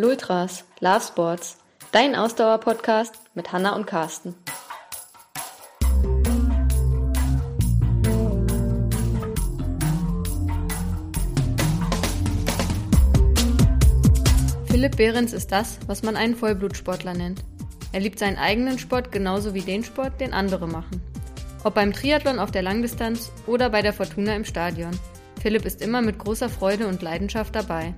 Lultras, Love Sports, dein Ausdauer-Podcast mit Hanna und Carsten. Philipp Behrens ist das, was man einen Vollblutsportler nennt. Er liebt seinen eigenen Sport genauso wie den Sport, den andere machen. Ob beim Triathlon auf der Langdistanz oder bei der Fortuna im Stadion. Philipp ist immer mit großer Freude und Leidenschaft dabei.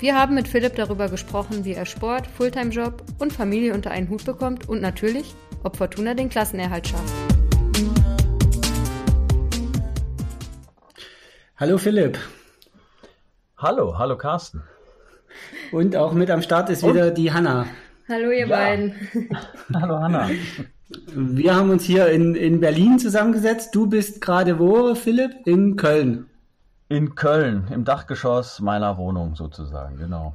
Wir haben mit Philipp darüber gesprochen, wie er Sport, Fulltime-Job und Familie unter einen Hut bekommt und natürlich, ob Fortuna den Klassenerhalt schafft. Hallo Philipp. Hallo, hallo Carsten. Und auch mit am Start ist wieder die Hanna. Hallo ihr ja. beiden. hallo Hanna. Wir haben uns hier in, in Berlin zusammengesetzt. Du bist gerade wo, Philipp? In Köln. In Köln, im Dachgeschoss meiner Wohnung sozusagen, genau.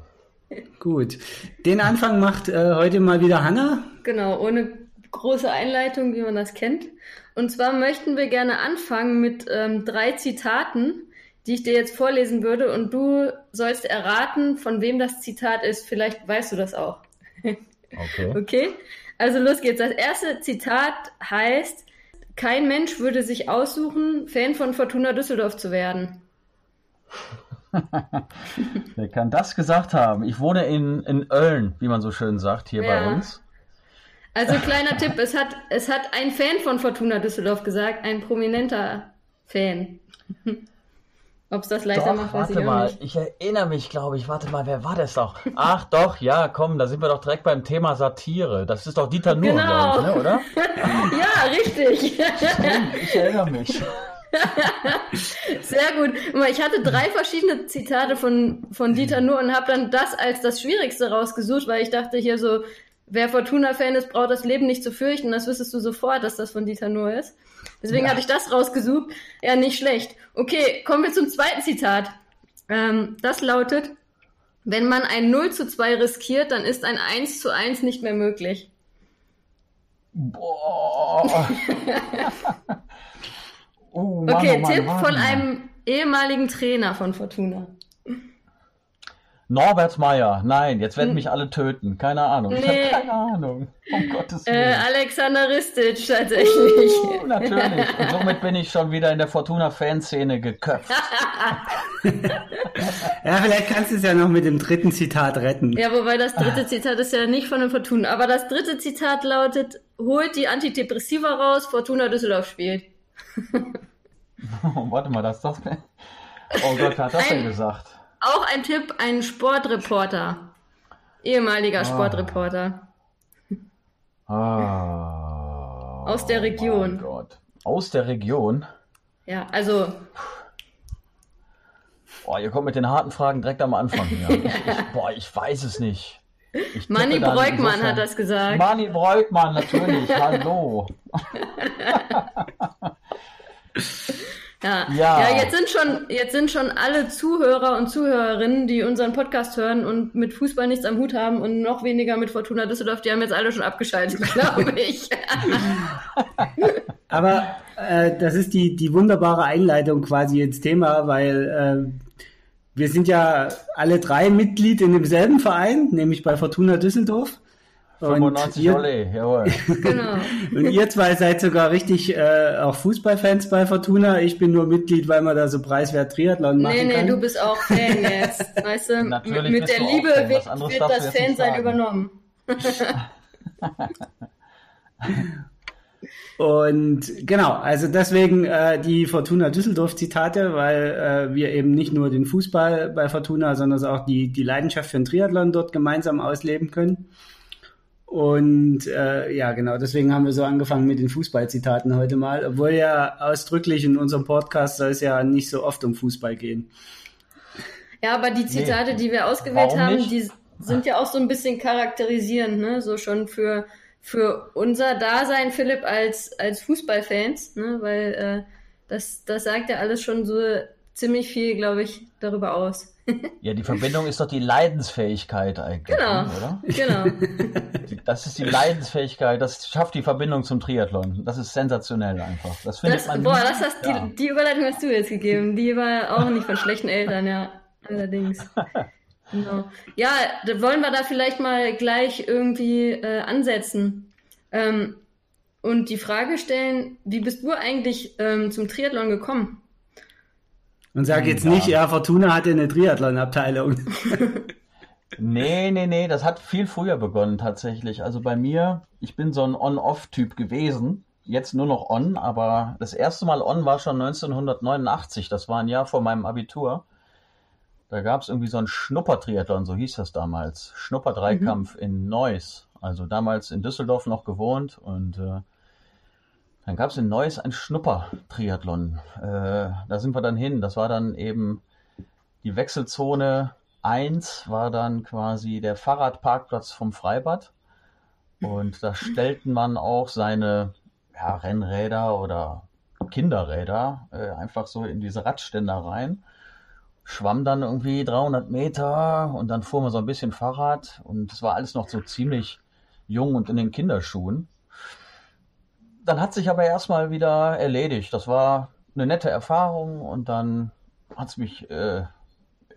Gut. Den Anfang macht äh, heute mal wieder Hanna. Genau, ohne große Einleitung, wie man das kennt. Und zwar möchten wir gerne anfangen mit ähm, drei Zitaten, die ich dir jetzt vorlesen würde. Und du sollst erraten, von wem das Zitat ist. Vielleicht weißt du das auch. Okay. Okay. Also los geht's. Das erste Zitat heißt, kein Mensch würde sich aussuchen, Fan von Fortuna Düsseldorf zu werden. Wer kann das gesagt haben? Ich wohne in, in Ölln, wie man so schön sagt, hier ja. bei uns. Also kleiner Tipp, es hat, es hat ein Fan von Fortuna Düsseldorf gesagt, ein prominenter Fan. Ob es das leichter doch, macht, weiß warte ich mal, nicht. ich erinnere mich, glaube ich. Warte mal, wer war das doch? Ach doch, ja, komm, da sind wir doch direkt beim Thema Satire. Das ist doch Dieter Nuhr, genau. ich, ne, oder? ja, richtig. Stimmt, ich erinnere mich. Sehr gut. Ich hatte drei verschiedene Zitate von, von Dieter Nuhr und habe dann das als das Schwierigste rausgesucht, weil ich dachte hier so, wer Fortuna-Fan ist, braucht das Leben nicht zu fürchten. Das wüsstest du sofort, dass das von Dieter Nuhr ist. Deswegen ja. hatte ich das rausgesucht. Ja, nicht schlecht. Okay, kommen wir zum zweiten Zitat. Ähm, das lautet, wenn man ein 0 zu 2 riskiert, dann ist ein 1 zu 1 nicht mehr möglich. Boah. oh, Mann, okay, oh Mann, Tipp Mann. von einem ehemaligen Trainer von Fortuna. Norbert Meyer, nein, jetzt werden hm. mich alle töten. Keine Ahnung. Nee. Ich habe keine Ahnung. Um Gottes äh, Willen. Äh, Alexander Ristic tatsächlich. Uh, natürlich. Und somit bin ich schon wieder in der Fortuna-Fanszene geköpft. ja, vielleicht kannst du es ja noch mit dem dritten Zitat retten. Ja, wobei das dritte Zitat ist ja nicht von dem Fortuna. Aber das dritte Zitat lautet, holt die Antidepressiva raus, Fortuna Düsseldorf spielt. Oh, warte mal, das ist das... Oh Gott, wer hat das denn gesagt? Auch ein Tipp, ein Sportreporter. Ehemaliger ah. Sportreporter. Ah. Aus der Region. Oh Gott. Aus der Region? Ja, also. Boah, ihr kommt mit den harten Fragen direkt am Anfang. Ja. ich, boah, ich weiß es nicht. Manni Breukmann hat das gesagt. Manni Breukmann, natürlich. Hallo. Ja. ja. ja, jetzt sind schon, jetzt sind schon alle Zuhörer und Zuhörerinnen, die unseren Podcast hören und mit Fußball nichts am Hut haben und noch weniger mit Fortuna Düsseldorf, die haben jetzt alle schon abgeschaltet, glaube ich. Aber äh, das ist die, die wunderbare Einleitung quasi ins Thema, weil äh, wir sind ja alle drei Mitglied in demselben Verein, nämlich bei Fortuna Düsseldorf. 95 ihr, Olé, jawohl. genau. und ihr zwei seid sogar richtig äh, auch Fußballfans bei Fortuna. Ich bin nur Mitglied, weil man da so preiswert Triathlon machen nee, nee, kann. Nee, du bist auch Fan jetzt. Weißt du, Natürlich mit der Liebe wird, wird das Fansein übernommen. Und genau, also deswegen äh, die Fortuna Düsseldorf Zitate, weil äh, wir eben nicht nur den Fußball bei Fortuna, sondern auch die, die Leidenschaft für den Triathlon dort gemeinsam ausleben können. Und äh, ja, genau, deswegen haben wir so angefangen mit den Fußballzitaten heute mal, obwohl ja ausdrücklich in unserem Podcast soll es ja nicht so oft um Fußball gehen. Ja, aber die Zitate, nee. die wir ausgewählt haben, die sind ja auch so ein bisschen charakterisierend, ne? So schon für, für unser Dasein, Philipp, als, als Fußballfans, ne? Weil äh, das, das sagt ja alles schon so ziemlich viel, glaube ich, darüber aus. Ja, die Verbindung ist doch die Leidensfähigkeit eigentlich, genau, oder? Genau. Das ist die Leidensfähigkeit, das schafft die Verbindung zum Triathlon. Das ist sensationell einfach. Das findet das, man boah, das hast, ja. die, die Überleitung hast du jetzt gegeben. Die war auch nicht von schlechten Eltern, ja. Allerdings. Genau. Ja, da wollen wir da vielleicht mal gleich irgendwie äh, ansetzen ähm, und die Frage stellen, wie bist du eigentlich ähm, zum Triathlon gekommen? Und sag jetzt ja. nicht, ja, Fortuna hatte eine Triathlon-Abteilung. nee, nee, nee, das hat viel früher begonnen tatsächlich. Also bei mir, ich bin so ein On-Off-Typ gewesen. Jetzt nur noch On, aber das erste Mal On war schon 1989. Das war ein Jahr vor meinem Abitur. Da gab es irgendwie so ein Schnupper-Triathlon, so hieß das damals. Schnupper-Dreikampf mhm. in Neuss. Also damals in Düsseldorf noch gewohnt und äh, dann gab es in Neuss ein Schnupper-Triathlon. Äh, da sind wir dann hin. Das war dann eben die Wechselzone 1 war dann quasi der Fahrradparkplatz vom Freibad. Und da stellten man auch seine ja, Rennräder oder Kinderräder äh, einfach so in diese Radständer rein schwamm dann irgendwie 300 Meter und dann fuhr man so ein bisschen Fahrrad und es war alles noch so ziemlich jung und in den Kinderschuhen. Dann hat sich aber erstmal wieder erledigt. Das war eine nette Erfahrung und dann hat es mich äh,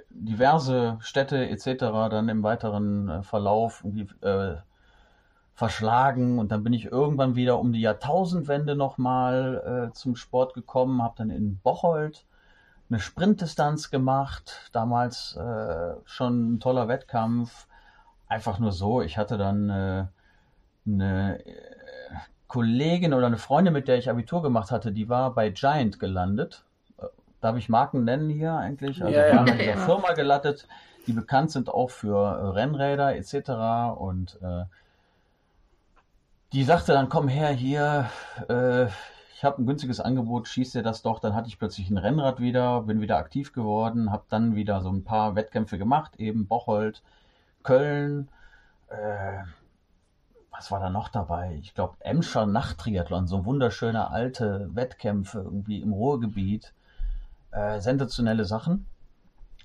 diverse Städte etc. dann im weiteren äh, Verlauf äh, verschlagen und dann bin ich irgendwann wieder um die Jahrtausendwende nochmal äh, zum Sport gekommen, habe dann in Bocholt eine Sprintdistanz gemacht, damals äh, schon ein toller Wettkampf. Einfach nur so, ich hatte dann äh, eine äh, Kollegin oder eine Freundin, mit der ich Abitur gemacht hatte, die war bei Giant gelandet. Äh, darf ich Marken nennen hier eigentlich? Also ja, ja. in dieser Firma gelandet, die bekannt sind auch für Rennräder etc. Und äh, die sagte dann, komm her hier, äh, ich habe ein günstiges Angebot, schießt dir das doch. Dann hatte ich plötzlich ein Rennrad wieder, bin wieder aktiv geworden, habe dann wieder so ein paar Wettkämpfe gemacht, eben Bocholt, Köln, äh, was war da noch dabei? Ich glaube, Emscher Nachttriathlon, so wunderschöne alte Wettkämpfe irgendwie im Ruhrgebiet. Äh, sensationelle Sachen.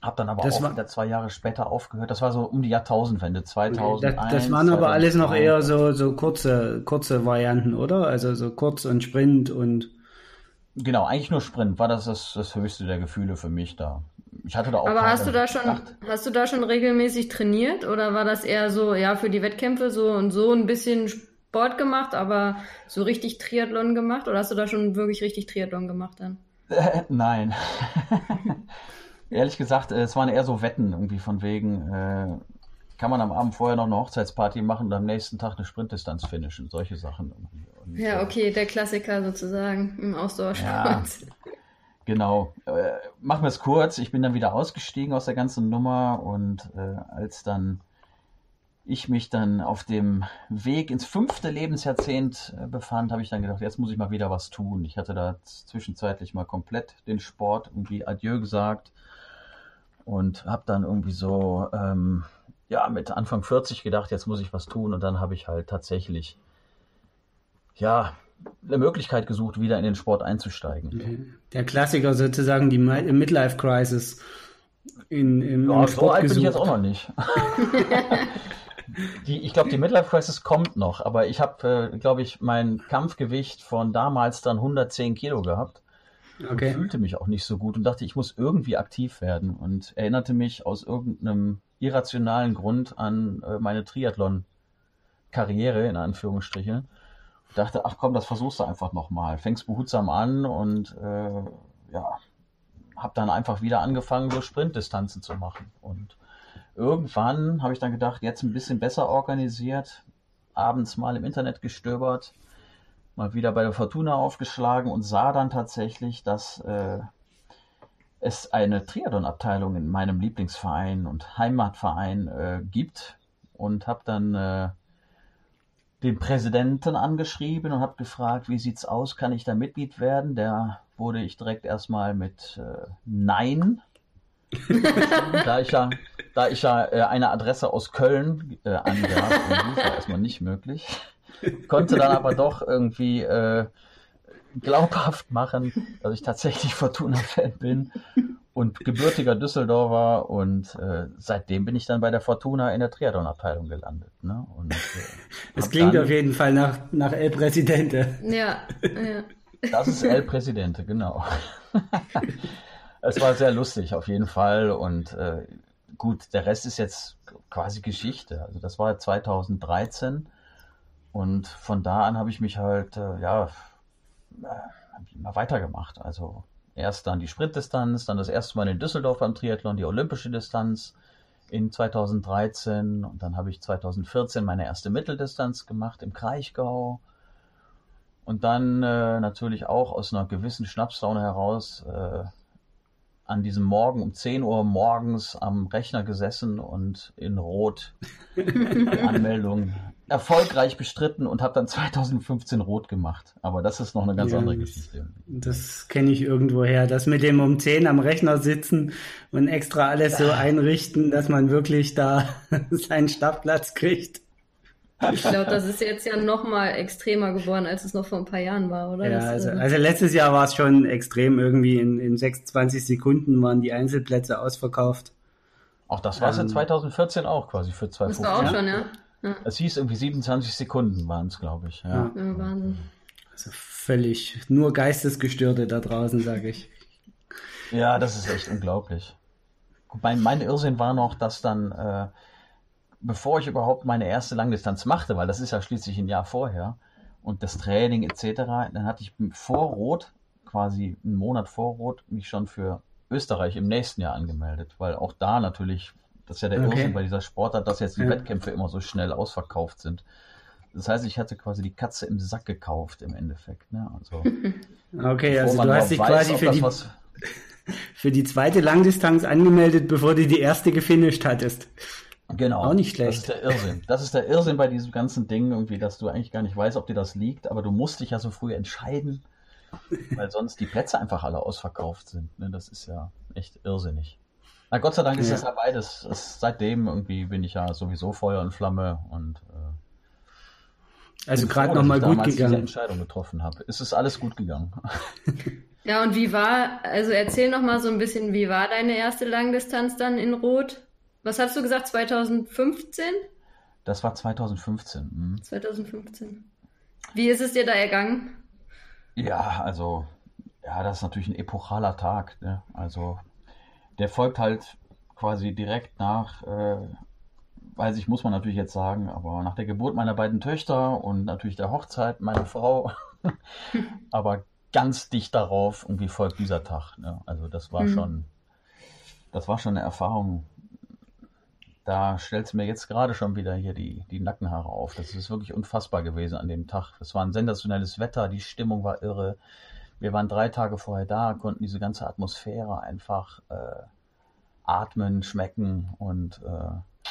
Hab dann aber das auch war, wieder zwei Jahre später aufgehört. Das war so um die Jahrtausendwende, 2001. Das, das waren aber alles noch eher so, so kurze, kurze Varianten, oder? Also so kurz und Sprint und. Genau, eigentlich nur Sprint war das das, das höchste der Gefühle für mich da. Ich hatte da auch. Aber hast du da schon, hast du da schon regelmäßig trainiert oder war das eher so, ja, für die Wettkämpfe so und so ein bisschen Sport gemacht, aber so richtig Triathlon gemacht? Oder hast du da schon wirklich richtig Triathlon gemacht dann? Äh, nein. Ehrlich gesagt, äh, es waren eher so Wetten irgendwie von wegen, äh, kann man am Abend vorher noch eine Hochzeitsparty machen und am nächsten Tag eine Sprintdistanz finishen, solche Sachen. Und, ja, äh, okay, der Klassiker sozusagen im Ausdauersport. Ja, genau. Äh, machen wir es kurz. Ich bin dann wieder ausgestiegen aus der ganzen Nummer und äh, als dann ich mich dann auf dem Weg ins fünfte Lebensjahrzehnt äh, befand, habe ich dann gedacht, jetzt muss ich mal wieder was tun. Ich hatte da zwischenzeitlich mal komplett den Sport irgendwie Adieu gesagt und habe dann irgendwie so ähm, ja mit Anfang 40 gedacht, jetzt muss ich was tun und dann habe ich halt tatsächlich ja eine Möglichkeit gesucht, wieder in den Sport einzusteigen. Der Klassiker sozusagen, die Midlife Crisis in, im, ja, im Sport so alt gesucht. bin ich jetzt auch noch nicht. die, ich glaube, die Midlife Crisis kommt noch, aber ich habe, äh, glaube ich, mein Kampfgewicht von damals dann 110 Kilo gehabt okay. fühlte mich auch nicht so gut und dachte, ich muss irgendwie aktiv werden und erinnerte mich aus irgendeinem irrationalen Grund an äh, meine Triathlon-Karriere in Anführungsstrichen. Und dachte, ach komm, das versuchst du einfach nochmal. Fängst behutsam an und äh, ja, habe dann einfach wieder angefangen, so Sprintdistanzen zu machen. Und irgendwann habe ich dann gedacht, jetzt ein bisschen besser organisiert, abends mal im Internet gestöbert mal wieder bei der Fortuna aufgeschlagen und sah dann tatsächlich, dass äh, es eine Triathlon-Abteilung in meinem Lieblingsverein und Heimatverein äh, gibt und habe dann äh, den Präsidenten angeschrieben und habe gefragt, wie sieht's aus, kann ich da Mitglied werden? Der wurde ich direkt erstmal mit äh, Nein. da ich ja, da ich ja äh, eine Adresse aus Köln angab, war erstmal nicht möglich konnte dann aber doch irgendwie äh, glaubhaft machen, dass ich tatsächlich Fortuna-Fan bin und gebürtiger Düsseldorfer und äh, seitdem bin ich dann bei der Fortuna in der Triathlon-Abteilung gelandet. Ne? Und, äh, es klingt dann, auf jeden Fall nach, nach El Presidente. Ja, ja. Das ist El Presidente, genau. es war sehr lustig auf jeden Fall und äh, gut, der Rest ist jetzt quasi Geschichte. Also das war 2013 und von da an habe ich mich halt, äh, ja, äh, immer weitergemacht. Also erst dann die Sprintdistanz, dann das erste Mal in Düsseldorf beim Triathlon, die olympische Distanz in 2013 und dann habe ich 2014 meine erste Mitteldistanz gemacht im Kraichgau und dann äh, natürlich auch aus einer gewissen Schnapslaune heraus äh, an diesem Morgen um 10 Uhr morgens am Rechner gesessen und in Rot die Anmeldung erfolgreich bestritten und habe dann 2015 Rot gemacht. Aber das ist noch eine ganz ja, andere Geschichte. Das kenne ich irgendwoher. Das mit dem um 10 am Rechner sitzen und extra alles so einrichten, dass man wirklich da seinen Startplatz kriegt. Ich glaube, das ist jetzt ja noch mal extremer geworden, als es noch vor ein paar Jahren war, oder? Ja, das, also, äh, also, letztes Jahr war es schon extrem. Irgendwie in, in 26 Sekunden waren die Einzelplätze ausverkauft. Auch das war es ähm, in 2014 auch quasi für 2015. Das war auch schon, ja. ja. Es hieß irgendwie 27 Sekunden waren es, glaube ich. Ja. ja, Wahnsinn. Also völlig nur Geistesgestörte da draußen, sage ich. Ja, das ist echt unglaublich. Mein, mein Irrsinn war noch, dass dann äh, bevor ich überhaupt meine erste Langdistanz machte, weil das ist ja schließlich ein Jahr vorher und das Training etc., dann hatte ich vor Rot, quasi einen Monat vor Rot, mich schon für Österreich im nächsten Jahr angemeldet, weil auch da natürlich, das ist ja der okay. Irrsinn bei dieser Sportart, dass jetzt die ja. Wettkämpfe immer so schnell ausverkauft sind. Das heißt, ich hatte quasi die Katze im Sack gekauft im Endeffekt. Ne? Also, okay, also du hast dich quasi für die, für die zweite Langdistanz angemeldet, bevor du die erste gefinisht hattest. Genau. Auch nicht schlecht. Das ist der Irrsinn. Das ist der Irrsinn bei diesem ganzen Ding, irgendwie, dass du eigentlich gar nicht weißt, ob dir das liegt, aber du musst dich ja so früh entscheiden, weil sonst die Plätze einfach alle ausverkauft sind. Ne? Das ist ja echt irrsinnig. Na Gott sei Dank ist ja. das ja beides. Das, seitdem irgendwie bin ich ja sowieso Feuer und Flamme und äh, also gerade nochmal gut gegangen. Diese Entscheidung getroffen habe. Es ist alles gut gegangen. Ja, und wie war, also erzähl noch mal so ein bisschen, wie war deine erste Langdistanz dann in Rot? Was hast du gesagt, 2015? Das war 2015. Mhm. 2015. Wie ist es dir da ergangen? Ja, also, ja, das ist natürlich ein epochaler Tag. Ne? Also, der folgt halt quasi direkt nach, äh, weiß ich, muss man natürlich jetzt sagen, aber nach der Geburt meiner beiden Töchter und natürlich der Hochzeit meiner Frau. aber ganz dicht darauf irgendwie folgt dieser Tag. Ne? Also, das war mhm. schon, das war schon eine Erfahrung, da stellt es mir jetzt gerade schon wieder hier die, die Nackenhaare auf. Das ist wirklich unfassbar gewesen an dem Tag. Es war ein sensationelles Wetter, die Stimmung war irre. Wir waren drei Tage vorher da, konnten diese ganze Atmosphäre einfach äh, atmen, schmecken und äh,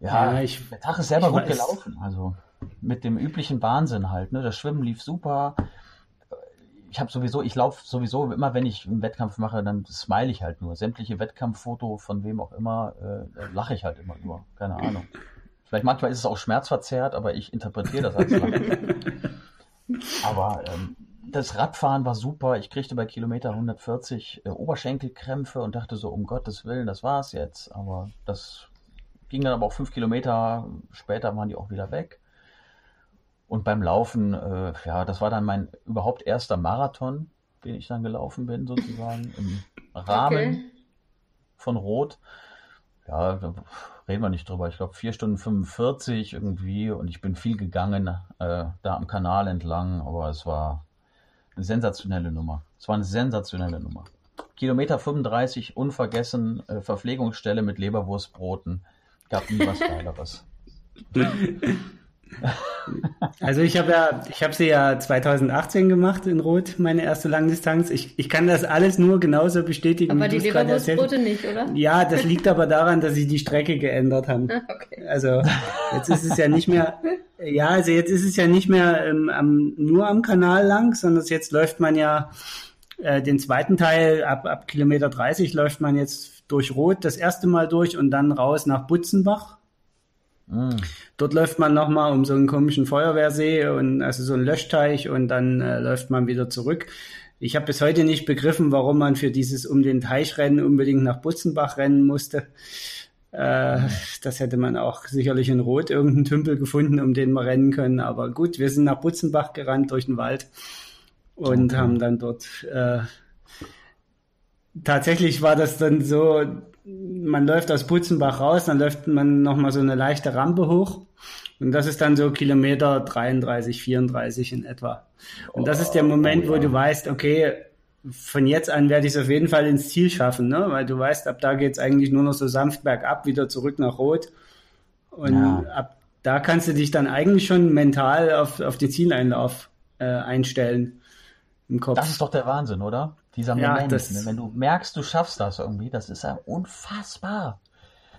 ja, ja ich, der Tag ist selber gut weiß. gelaufen. Also mit dem üblichen Wahnsinn halt. Ne? Das Schwimmen lief super ich habe sowieso, ich laufe sowieso immer, wenn ich einen Wettkampf mache, dann smile ich halt nur. Sämtliche Wettkampffoto von wem auch immer, äh, lache ich halt immer nur. Keine Ahnung. Vielleicht manchmal ist es auch schmerzverzerrt, aber ich interpretiere das als Lachen. aber ähm, das Radfahren war super. Ich kriegte bei Kilometer 140 äh, Oberschenkelkrämpfe und dachte so, um Gottes Willen, das war's jetzt. Aber das ging dann aber auch fünf Kilometer später waren die auch wieder weg. Und beim Laufen, äh, ja, das war dann mein überhaupt erster Marathon, den ich dann gelaufen bin, sozusagen, im Rahmen okay. von Rot. Ja, da reden wir nicht drüber. Ich glaube, vier Stunden 45 irgendwie und ich bin viel gegangen äh, da am Kanal entlang, aber es war eine sensationelle Nummer. Es war eine sensationelle Nummer. Kilometer 35, unvergessen, äh, Verpflegungsstelle mit Leberwurstbroten. Gab nie was Geileres. Also ich habe ja, ich habe sie ja 2018 gemacht in Rot, meine erste Langdistanz. Ich, ich kann das alles nur genauso bestätigen. Aber die Leberwurstbrote nicht, oder? Ja, das liegt aber daran, dass sie die Strecke geändert haben. Okay. Also jetzt ist es ja nicht mehr, ja, also jetzt ist es ja nicht mehr ähm, am, nur am Kanal lang, sondern jetzt läuft man ja äh, den zweiten Teil ab, ab Kilometer 30 läuft man jetzt durch Rot das erste Mal durch und dann raus nach Butzenbach Mhm. Dort läuft man nochmal um so einen komischen Feuerwehrsee und also so einen Löschteich und dann äh, läuft man wieder zurück. Ich habe bis heute nicht begriffen, warum man für dieses um den Teich rennen unbedingt nach Butzenbach rennen musste. Äh, das hätte man auch sicherlich in Rot irgendeinen Tümpel gefunden, um den wir rennen können. Aber gut, wir sind nach Butzenbach gerannt durch den Wald und okay. haben dann dort äh, tatsächlich war das dann so, man läuft aus Butzenbach raus, dann läuft man nochmal so eine leichte Rampe hoch. Und das ist dann so Kilometer 33, 34 in etwa. Und das ist der Moment, wo du weißt, okay, von jetzt an werde ich es auf jeden Fall ins Ziel schaffen, ne? weil du weißt, ab da geht es eigentlich nur noch so sanft bergab, wieder zurück nach Rot. Und ja. ab da kannst du dich dann eigentlich schon mental auf, auf den Zieleinlauf äh, einstellen im Kopf. Das ist doch der Wahnsinn, oder? Dieser Moment, ja, das, ne? wenn du merkst, du schaffst das irgendwie, das ist ja unfassbar.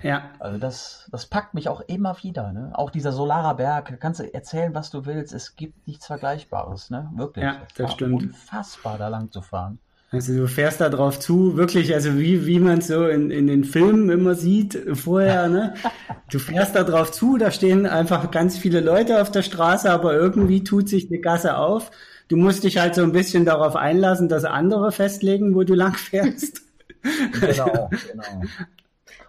Ja. Also das, das packt mich auch immer wieder. Ne? Auch dieser Solarer Berg, da kannst du erzählen, was du willst. Es gibt nichts Vergleichbares, ne? Wirklich. Ja, das stimmt. Unfassbar, da lang zu fahren. Also du fährst da drauf zu, wirklich, also wie, wie man es so in, in den Filmen immer sieht vorher, ne? Du fährst da drauf zu, da stehen einfach ganz viele Leute auf der Straße, aber irgendwie tut sich eine Gasse auf. Du musst dich halt so ein bisschen darauf einlassen, dass andere festlegen, wo du lang fährst. genau, genau.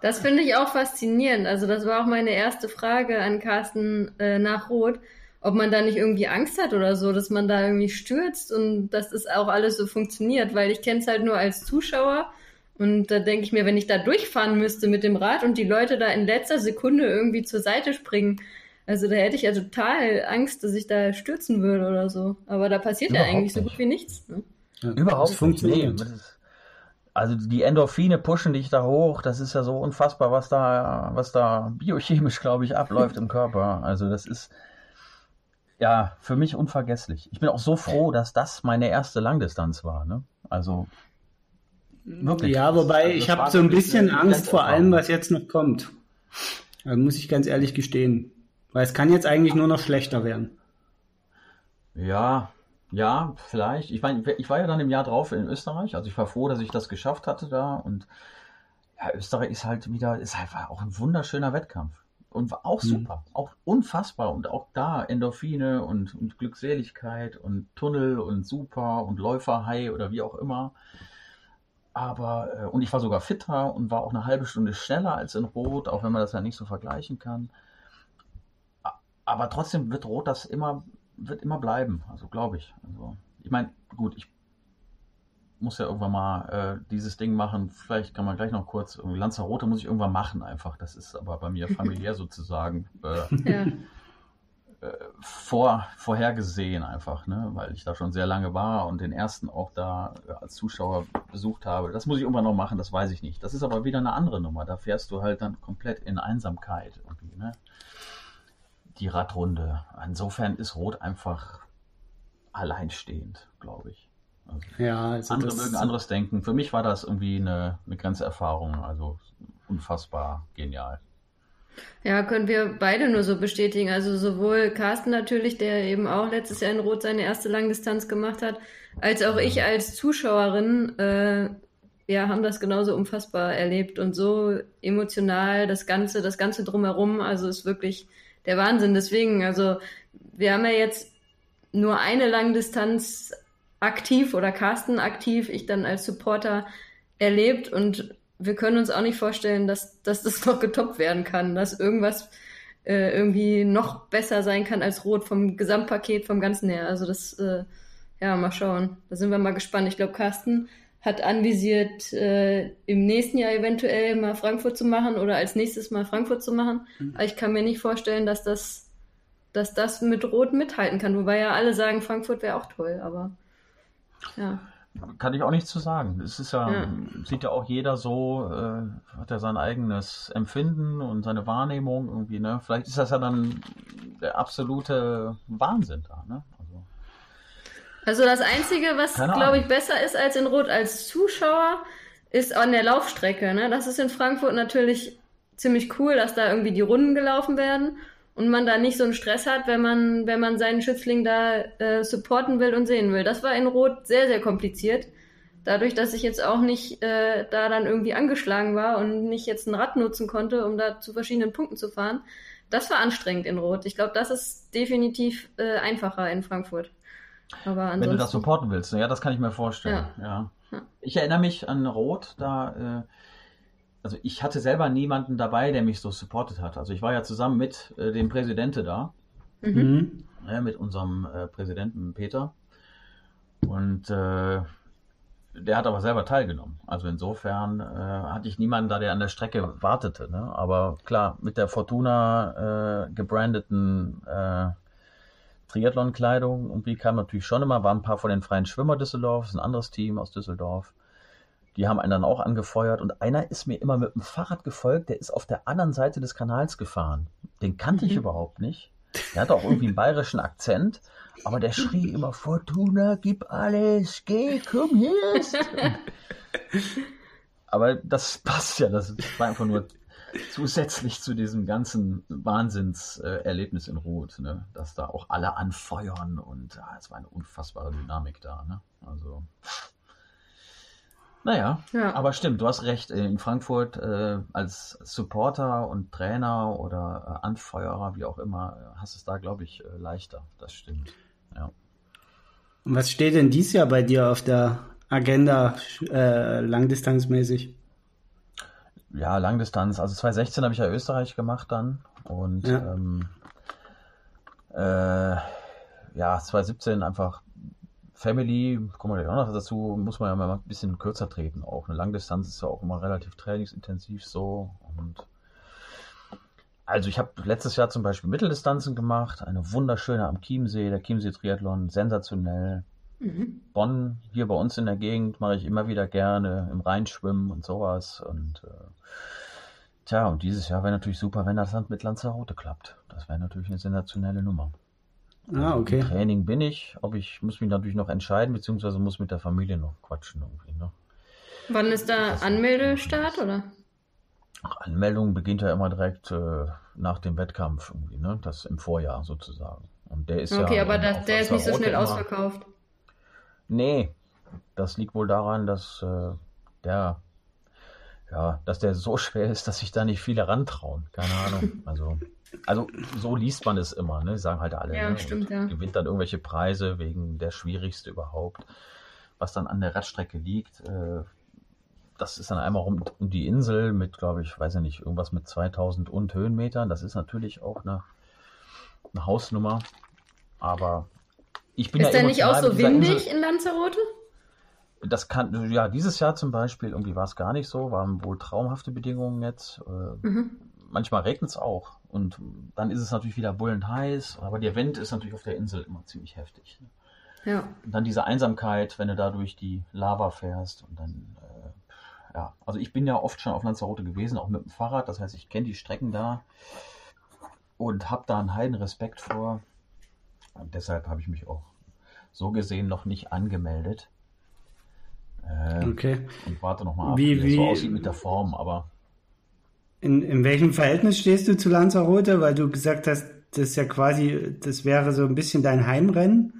Das finde ich auch faszinierend. Also das war auch meine erste Frage an Carsten äh, nach Rot, ob man da nicht irgendwie Angst hat oder so, dass man da irgendwie stürzt und dass das auch alles so funktioniert, weil ich kenne es halt nur als Zuschauer und da denke ich mir, wenn ich da durchfahren müsste mit dem Rad und die Leute da in letzter Sekunde irgendwie zur Seite springen, also da hätte ich ja total Angst, dass ich da stürzen würde oder so. Aber da passiert Überhaupt ja eigentlich nicht. so gut wie nichts. Ne? Ja, Überhaupt funktioniert. Nee, also die Endorphine pushen dich da hoch. Das ist ja so unfassbar, was da, was da biochemisch, glaube ich, abläuft im Körper. Also das ist ja für mich unvergesslich. Ich bin auch so froh, dass das meine erste Langdistanz war. Ne? Also wirklich. Ja, wobei also, ich habe so ein bisschen Angst vor allem, was jetzt noch kommt. Also muss ich ganz ehrlich gestehen. Weil es kann jetzt eigentlich nur noch schlechter werden. Ja, ja, vielleicht. Ich meine, ich war ja dann im Jahr drauf in Österreich. Also ich war froh, dass ich das geschafft hatte da. Und ja, Österreich ist halt wieder, ist halt auch ein wunderschöner Wettkampf. Und war auch mhm. super, mhm. auch unfassbar. Und auch da Endorphine und, und Glückseligkeit und Tunnel und super und Läuferhai oder wie auch immer. Aber, äh, und ich war sogar fitter und war auch eine halbe Stunde schneller als in Rot, auch wenn man das ja nicht so vergleichen kann aber trotzdem wird Rot das immer, wird immer bleiben, also glaube ich. Also, ich meine, gut, ich muss ja irgendwann mal äh, dieses Ding machen. Vielleicht kann man gleich noch kurz, irgendwie Lanzarote muss ich irgendwann machen einfach. Das ist aber bei mir familiär sozusagen äh, ja. äh, vor, vorhergesehen einfach, ne? weil ich da schon sehr lange war und den ersten auch da äh, als Zuschauer besucht habe. Das muss ich irgendwann noch machen, das weiß ich nicht. Das ist aber wieder eine andere Nummer. Da fährst du halt dann komplett in Einsamkeit irgendwie, ne? Die Radrunde. Insofern ist Rot einfach alleinstehend, glaube ich. Also ja, also andere mögen anderes denken. Für mich war das irgendwie eine, eine Grenzerfahrung, also unfassbar genial. Ja, können wir beide nur so bestätigen. Also sowohl Carsten natürlich, der eben auch letztes Jahr in Rot seine erste Langdistanz gemacht hat, als auch ich als Zuschauerin, äh, ja, haben das genauso unfassbar erlebt und so emotional das Ganze, das Ganze drumherum. Also ist wirklich der Wahnsinn. Deswegen, also wir haben ja jetzt nur eine Langdistanz aktiv oder Carsten aktiv, ich dann als Supporter erlebt und wir können uns auch nicht vorstellen, dass, dass das noch getoppt werden kann, dass irgendwas äh, irgendwie noch besser sein kann als Rot vom Gesamtpaket, vom Ganzen her. Also das, äh, ja, mal schauen. Da sind wir mal gespannt. Ich glaube, Carsten hat anvisiert, äh, im nächsten Jahr eventuell mal Frankfurt zu machen oder als nächstes mal Frankfurt zu machen. Mhm. Aber ich kann mir nicht vorstellen, dass das, dass das mit Rot mithalten kann. Wobei ja alle sagen, Frankfurt wäre auch toll, aber ja. Kann ich auch nichts zu sagen. Es ist ja, ja. sieht ja auch jeder so, äh, hat ja sein eigenes Empfinden und seine Wahrnehmung irgendwie, ne? Vielleicht ist das ja dann der absolute Wahnsinn da, ne? Also das Einzige, was, glaube ich, besser ist als in Rot als Zuschauer, ist an der Laufstrecke. Ne? Das ist in Frankfurt natürlich ziemlich cool, dass da irgendwie die Runden gelaufen werden und man da nicht so einen Stress hat, wenn man, wenn man seinen Schützling da äh, supporten will und sehen will. Das war in Rot sehr, sehr kompliziert. Dadurch, dass ich jetzt auch nicht äh, da dann irgendwie angeschlagen war und nicht jetzt ein Rad nutzen konnte, um da zu verschiedenen Punkten zu fahren. Das war anstrengend in Rot. Ich glaube, das ist definitiv äh, einfacher in Frankfurt. Aber Wenn du das supporten willst, ja, das kann ich mir vorstellen. Ja. ja. Ich erinnere mich an Rot, da, äh, also ich hatte selber niemanden dabei, der mich so supportet hat. Also ich war ja zusammen mit äh, dem Präsidenten da, mhm. ja, mit unserem äh, Präsidenten Peter. Und äh, der hat aber selber teilgenommen. Also insofern äh, hatte ich niemanden da, der an der Strecke wartete. Ne? Aber klar, mit der Fortuna äh, gebrandeten äh, Triathlon-Kleidung und wie kam natürlich schon immer, waren ein paar von den freien Schwimmer Düsseldorf, das ist ein anderes Team aus Düsseldorf. Die haben einen dann auch angefeuert und einer ist mir immer mit dem Fahrrad gefolgt, der ist auf der anderen Seite des Kanals gefahren. Den kannte ich mhm. überhaupt nicht. Der hatte auch irgendwie einen bayerischen Akzent, aber der schrie immer, Fortuna, gib alles, geh, komm hier. aber das passt ja, das war einfach nur zusätzlich zu diesem ganzen Wahnsinnserlebnis in Rot, ne? dass da auch alle anfeuern und ja, es war eine unfassbare Dynamik da. Ne? Also, naja, ja. aber stimmt, du hast recht. In Frankfurt äh, als Supporter und Trainer oder äh, Anfeuerer, wie auch immer, hast es da, glaube ich, äh, leichter. Das stimmt. Ja. Und was steht denn dieses Jahr bei dir auf der Agenda äh, langdistanzmäßig? Ja, Langdistanz. Also 2016 habe ich ja Österreich gemacht dann. Und ja, ähm, äh, ja 2017 einfach Family, kommen wir gleich auch noch dazu, muss man ja mal ein bisschen kürzer treten auch. Eine Langdistanz ist ja auch immer relativ trainingsintensiv so. Und also ich habe letztes Jahr zum Beispiel Mitteldistanzen gemacht, eine wunderschöne am Chiemsee, der Chiemsee Triathlon, sensationell. Mhm. Bonn, hier bei uns in der Gegend, mache ich immer wieder gerne im Rheinschwimmen und sowas. Und äh, tja, und dieses Jahr wäre natürlich super, wenn das Land mit Lanzarote klappt. Das wäre natürlich eine sensationelle Nummer. Ah, also okay. Im Training bin ich, ob ich muss mich natürlich noch entscheiden, beziehungsweise muss mit der Familie noch quatschen irgendwie. Ne? Wann ist da Anmeldestart oder? Anmeldung beginnt ja immer direkt äh, nach dem Wettkampf irgendwie, ne? Das im Vorjahr sozusagen. Und der ist okay, ja. Okay, aber das, der ist nicht so schnell immer, ausverkauft. Nee, das liegt wohl daran, dass äh, der, ja, dass der so schwer ist, dass sich da nicht viele rantrauen. Keine Ahnung. Also, also so liest man es immer, ne? Sagen halt alle. Ja, ne? stimmt, ja. Gewinnt dann irgendwelche Preise wegen der schwierigste überhaupt, was dann an der Radstrecke liegt. Äh, das ist dann einmal um, um die Insel mit, glaube ich, weiß ja nicht, irgendwas mit 2000 und Höhenmetern. Das ist natürlich auch eine, eine Hausnummer. Aber ich bin ist ja der nicht auch so windig Insel. in Lanzarote? Das kann, ja, dieses Jahr zum Beispiel, irgendwie war es gar nicht so, waren wohl traumhafte Bedingungen jetzt. Äh, mhm. Manchmal regnet es auch und dann ist es natürlich wieder bullend heiß, aber der Wind ist natürlich auf der Insel immer ziemlich heftig. Ne? Ja. Und dann diese Einsamkeit, wenn du da durch die Lava fährst und dann, äh, ja, also ich bin ja oft schon auf Lanzarote gewesen, auch mit dem Fahrrad, das heißt, ich kenne die Strecken da und habe da einen heiden Respekt vor. Und deshalb habe ich mich auch so gesehen noch nicht angemeldet. Äh, okay. Und warte nochmal ab, wie, wie, wie das so aussieht mit der Form, aber. In, in welchem Verhältnis stehst du zu Lanzarote? Weil du gesagt hast, das ist ja quasi, das wäre so ein bisschen dein Heimrennen.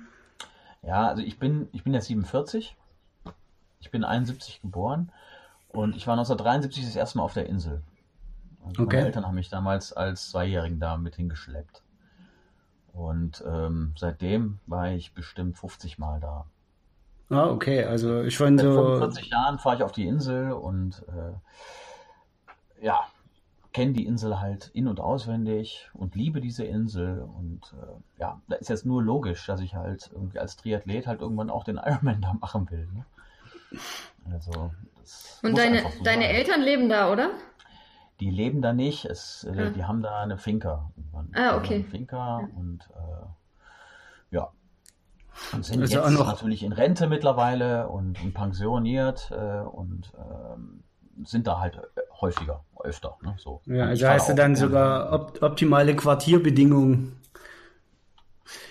Ja, also ich bin, ich bin ja 47. Ich bin 71 geboren und ich war 1973 das erste Mal auf der Insel. Also okay. Meine Eltern haben mich damals als Zweijährigen da mit hingeschleppt. Und ähm, seitdem war ich bestimmt 50 Mal da. Ah, okay, also ich fand so. Seit 45 Jahren fahre ich auf die Insel und äh, ja, kenne die Insel halt in- und auswendig und liebe diese Insel. Und äh, ja, da ist jetzt nur logisch, dass ich halt irgendwie als Triathlet halt irgendwann auch den Ironman da machen will. Ne? Also, und deine, so deine Eltern leben da, oder? Die leben da nicht, es, äh, ah. die haben da eine Finca. Ah, okay. Eine Finca ja. und äh, ja. Und sind also jetzt natürlich in Rente mittlerweile und, und pensioniert äh, und ähm, sind da halt häufiger, öfter. Ne? So. Ja, also heißt du dann sogar op optimale Quartierbedingungen.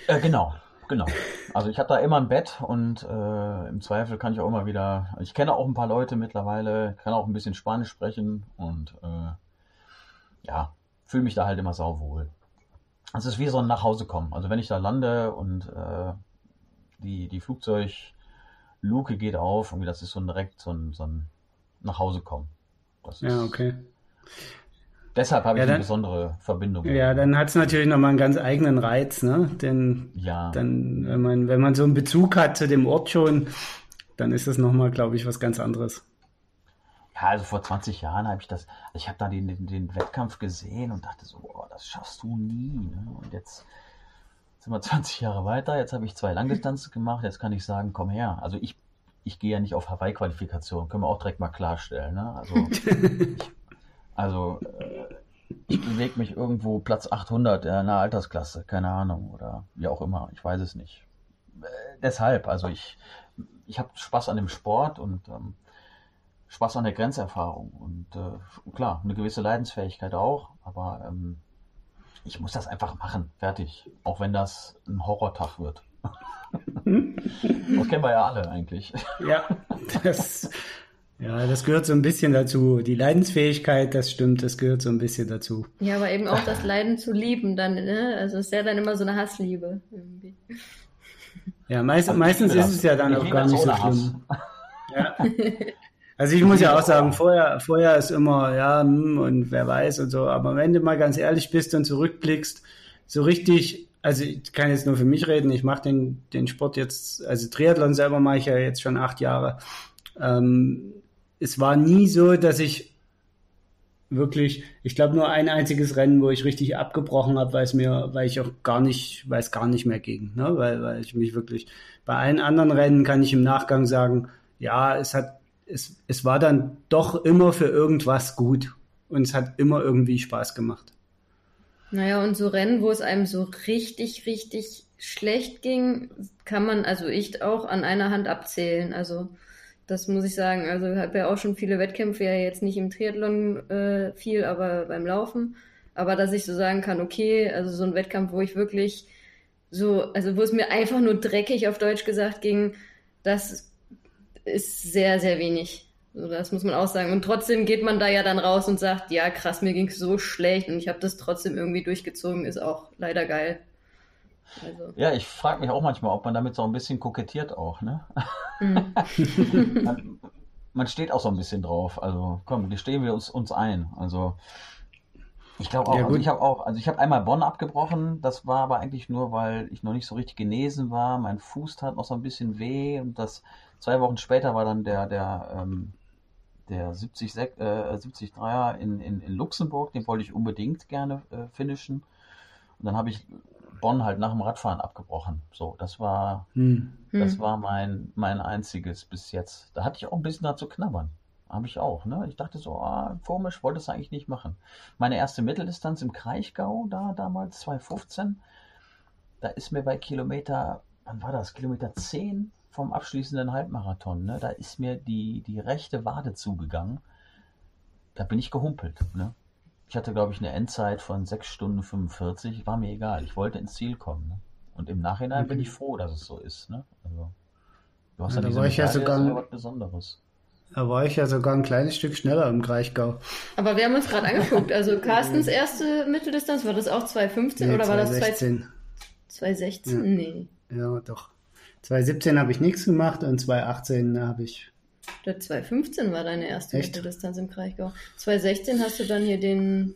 Äh, genau, genau. Also ich habe da immer ein Bett und äh, im Zweifel kann ich auch immer wieder. Ich kenne auch ein paar Leute mittlerweile, kann auch ein bisschen Spanisch sprechen und äh, ja, fühle mich da halt immer sauwohl. Es ist wie so ein Nachhausekommen. Also wenn ich da lande und äh, die, die Flugzeugluke geht auf, irgendwie das ist so direkt so ein, so ein Nachhausekommen. ja, okay. Deshalb habe ja, ich dann, eine besondere Verbindung. Ja, dann hat es natürlich nochmal einen ganz eigenen Reiz, ne? Denn ja. dann, wenn man, wenn man so einen Bezug hat zu dem Ort schon, dann ist das nochmal, glaube ich, was ganz anderes. Ja, also vor 20 Jahren habe ich das, ich habe da den, den, den, Wettkampf gesehen und dachte so, boah, das schaffst du nie. Ne? Und jetzt sind wir 20 Jahre weiter, jetzt habe ich zwei Langdistanzen gemacht, jetzt kann ich sagen, komm her. Also ich, ich gehe ja nicht auf Hawaii-Qualifikation, können wir auch direkt mal klarstellen. Ne? Also, ich, also äh, ich bewege mich irgendwo Platz 800 in einer Altersklasse, keine Ahnung, oder wie auch immer, ich weiß es nicht. Äh, deshalb, also ich, ich habe Spaß an dem Sport und ähm, Spaß an der Grenzerfahrung und äh, klar, eine gewisse Leidensfähigkeit auch, aber ähm, ich muss das einfach machen, fertig. Auch wenn das ein Horrortag wird. das kennen wir ja alle eigentlich. Ja, das, ja, das gehört so ein bisschen dazu. Die Leidensfähigkeit, das stimmt, das gehört so ein bisschen dazu. Ja, aber eben auch das Leiden zu lieben dann, ne? Also es ist ja dann immer so eine Hassliebe. Irgendwie. Ja, meist, also meistens ist es ja dann auch gar nicht so schlimm. Ja. Also ich muss ja auch sagen, vorher, vorher ist immer, ja, hm, und wer weiß und so, aber wenn du mal ganz ehrlich bist und zurückblickst, so richtig, also ich kann jetzt nur für mich reden, ich mache den, den Sport jetzt, also Triathlon selber mache ich ja jetzt schon acht Jahre. Ähm, es war nie so, dass ich wirklich, ich glaube nur ein einziges Rennen, wo ich richtig abgebrochen habe, weil es mir, weil ich auch gar nicht, weil es gar nicht mehr ging, ne? weil, weil ich mich wirklich, bei allen anderen Rennen kann ich im Nachgang sagen, ja, es hat es, es war dann doch immer für irgendwas gut und es hat immer irgendwie Spaß gemacht. Naja, und so Rennen, wo es einem so richtig, richtig schlecht ging, kann man, also ich auch an einer Hand abzählen. Also das muss ich sagen. Also ich habe ja auch schon viele Wettkämpfe, ja jetzt nicht im Triathlon äh, viel, aber beim Laufen. Aber dass ich so sagen kann, okay, also so ein Wettkampf, wo ich wirklich so, also wo es mir einfach nur dreckig auf Deutsch gesagt ging, das ist sehr, sehr wenig. So, das muss man auch sagen. Und trotzdem geht man da ja dann raus und sagt, ja, krass, mir ging es so schlecht und ich habe das trotzdem irgendwie durchgezogen, ist auch leider geil. Also. Ja, ich frage mich auch manchmal, ob man damit so ein bisschen kokettiert auch, ne? Mhm. man, man, steht auch so ein bisschen drauf. Also komm, gestehen wir uns, uns ein. Also ich glaube auch, ja, also ich habe auch, also ich habe einmal Bonn abgebrochen, das war aber eigentlich nur, weil ich noch nicht so richtig genesen war. Mein Fuß tat noch so ein bisschen weh und das Zwei Wochen später war dann der, der, ähm, der 70, äh, 70 Dreier in, in, in Luxemburg, den wollte ich unbedingt gerne äh, finishen. Und dann habe ich Bonn halt nach dem Radfahren abgebrochen. So, das war, hm. das hm. war mein, mein einziges bis jetzt. Da hatte ich auch ein bisschen dazu knabbern. Habe ich auch, ne? Ich dachte so, ah, komisch, wollte es eigentlich nicht machen. Meine erste Mitteldistanz im Kraichgau, da damals 2015, da ist mir bei Kilometer, wann war das? Kilometer 10, vom abschließenden Halbmarathon. Ne? Da ist mir die, die rechte Wade zugegangen. Da bin ich gehumpelt. Ne? Ich hatte, glaube ich, eine Endzeit von 6 Stunden 45. War mir egal. Ich wollte ins Ziel kommen. Ne? Und im Nachhinein okay. bin ich froh, dass es so ist. Ne? Also, du hast ja, da war ich ja sogar was Besonderes. Da war ich ja sogar ein kleines Stück schneller im Kraichgau. Aber wir haben uns gerade angeguckt. Also Carstens erste Mitteldistanz, war das auch 2015 nee, oder war 2016. das 2016? Ja. Nee. Ja, doch. 2017 habe ich nichts gemacht und 2018 habe ich. 2015 war deine erste Echt? Mitteldistanz im Kraichgau. 2016 hast du dann hier den,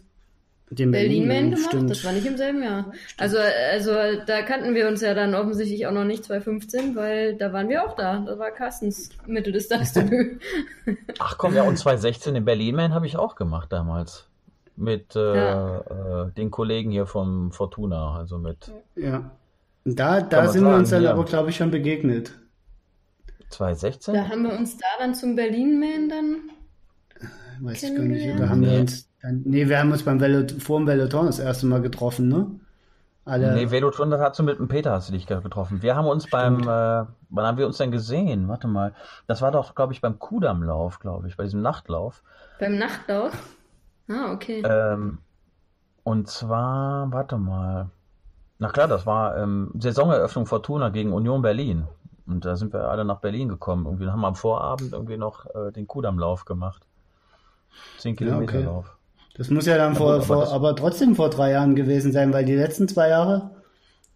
den Berlin-Man gemacht. Stimmt. Das war nicht im selben Jahr. Also, also da kannten wir uns ja dann offensichtlich auch noch nicht 2015, weil da waren wir auch da. Da war Carstens Mitteldistanzdebüt. Ach komm, ja, und 2016 den Berlin-Man habe ich auch gemacht damals mit äh, ja. äh, den Kollegen hier vom Fortuna, also mit ja. Da, da sind wir uns dann ja. aber, glaube ich, schon begegnet. 2016? Da haben wir uns da dann zum Berlin-Man dann. Weiß ich gar nicht. Da haben nee. wir uns dann, nee, wir haben uns beim Velo, vor dem Veloton das erste Mal getroffen, ne? Alle... Nee, Veloton, das hast du mit dem Peter hast du dich getroffen. Wir haben uns Stimmt. beim, äh, wann haben wir uns denn gesehen? Warte mal. Das war doch, glaube ich, beim Kudammlauf, glaube ich, bei diesem Nachtlauf. Beim Nachtlauf? Ah, okay. Ähm, und zwar, warte mal. Na klar, das war ähm, Saisoneröffnung Fortuna gegen Union Berlin. Und da sind wir alle nach Berlin gekommen. Irgendwie haben wir am Vorabend irgendwie noch äh, den Kudammlauf gemacht. Zehn Kilometer ja, okay. Lauf. Das muss ja dann ja, vor, gut, aber, vor aber, trotzdem vor drei Jahren gewesen sein, weil die letzten zwei Jahre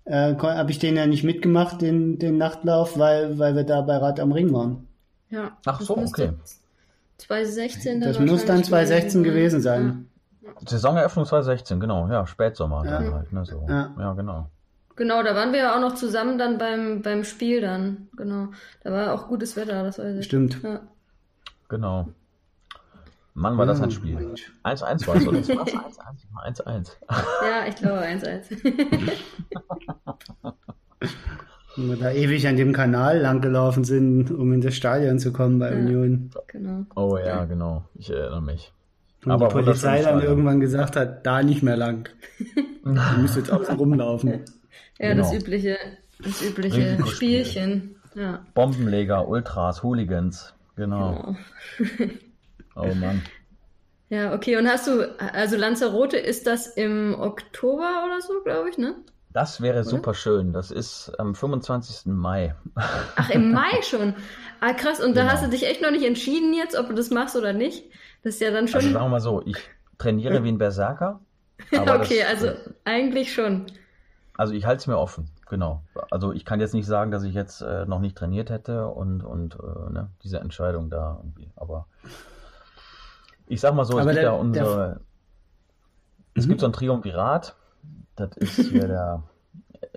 äh, habe ich den ja nicht mitgemacht, den, den Nachtlauf, weil, weil wir da bei Rad am Ring waren. Ja. Ach so, okay. 2016 Das muss dann 2016 gewesen sein. Saisoneröffnung 2016, genau, ja, Spätsommer ja. dann halt, ne, so. Ja. ja, genau. Genau, da waren wir ja auch noch zusammen dann beim, beim Spiel dann, genau. Da war auch gutes Wetter, das weiß ich. Stimmt. Ja. Genau. Mann, war das ein Spiel. 1-1 war es, oder? 1-1. Ja, ich glaube 1-1. Wenn wir da ewig an dem Kanal langgelaufen sind, um in das Stadion zu kommen bei Ja. Union. Genau. Oh ja, genau. Ich erinnere mich. Und Aber die Polizei dann Stadion. irgendwann gesagt hat, da nicht mehr lang. Ihr müsst jetzt außen rumlaufen. Ja, Genau. das übliche, das übliche. Spielchen. Ja. Bombenleger, Ultras, Hooligans. Genau. Oh Mann. Ja, okay. Und hast du, also Lanzarote, ist das im Oktober oder so, glaube ich, ne? Das wäre super schön. Das ist am 25. Mai. Ach, im Mai schon. Ah, krass. Und da Genau. hast du dich echt noch nicht entschieden jetzt, ob du das machst oder nicht? Das ist ja dann schon. Also sagen wir mal so, ich trainiere wie ein Berserker. aber okay, das, also äh, eigentlich schon. Also ich halte es mir offen, genau. Also ich kann jetzt nicht sagen, dass ich jetzt äh, noch nicht trainiert hätte und, und äh, ne, diese Entscheidung da irgendwie. Aber ich sag mal so, es Aber gibt der- ja unsere. Es Mhm. gibt so ein Triumvirat. Das ist hier der,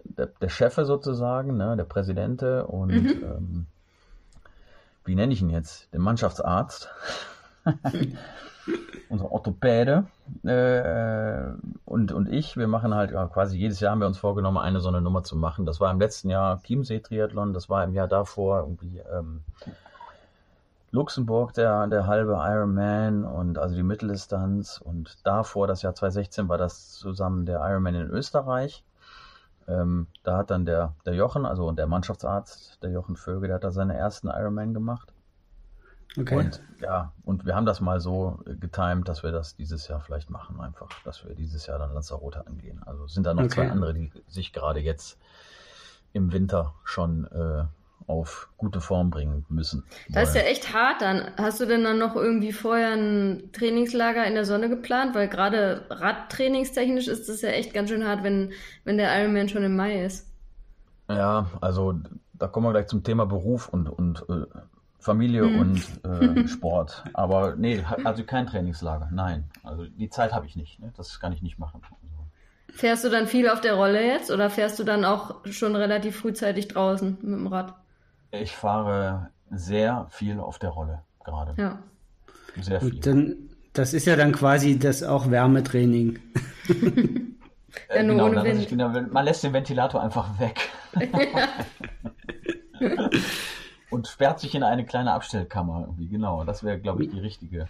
der, der Chefe sozusagen, ne, der Präsidente und Mhm. ähm, wie nenne ich ihn jetzt? Den Mannschaftsarzt. Unser Orthopäde äh, und, und ich, wir machen halt ja, quasi jedes Jahr haben wir uns vorgenommen, eine so eine Nummer zu machen. Das war im letzten Jahr Chiemsee-Triathlon, das war im Jahr davor irgendwie ähm, Luxemburg, der, der halbe Ironman und also die Mitteldistanz und davor, das Jahr 2016, war das zusammen der Ironman in Österreich. Ähm, da hat dann der, der Jochen, also der Mannschaftsarzt, der Jochen Vöge, der hat da seine ersten Ironman gemacht. Okay. Und ja, und wir haben das mal so äh, getimt, dass wir das dieses Jahr vielleicht machen, einfach, dass wir dieses Jahr dann Lanzarote angehen. Also sind da noch Okay. zwei andere, die sich gerade jetzt im Winter schon äh, auf gute Form bringen müssen. Das ist ja echt hart dann. Hast du denn dann noch irgendwie vorher ein Trainingslager in der Sonne geplant? Weil gerade Radtrainingstechnisch ist das ja echt ganz schön hart, wenn, wenn der Ironman schon im Mai ist. Ja, also da kommen wir gleich zum Thema Beruf und, und äh, Familie Hm. und äh, Sport. Aber nee, also kein Trainingslager, nein. Also die Zeit habe ich nicht, ne? das kann ich nicht machen. Fährst du dann viel auf der Rolle jetzt oder fährst du dann auch schon relativ frühzeitig draußen mit dem Rad? Ich fahre sehr viel auf der Rolle gerade. Ja. Sehr viel. Gut, dann, das ist ja dann quasi das auch Wärmetraining. Äh, Ja, nur genau, ohne Wind. ich man lässt den Ventilator einfach weg. und sperrt sich in eine kleine Abstellkammer irgendwie. Genau, das wäre, glaube ich, die richtige,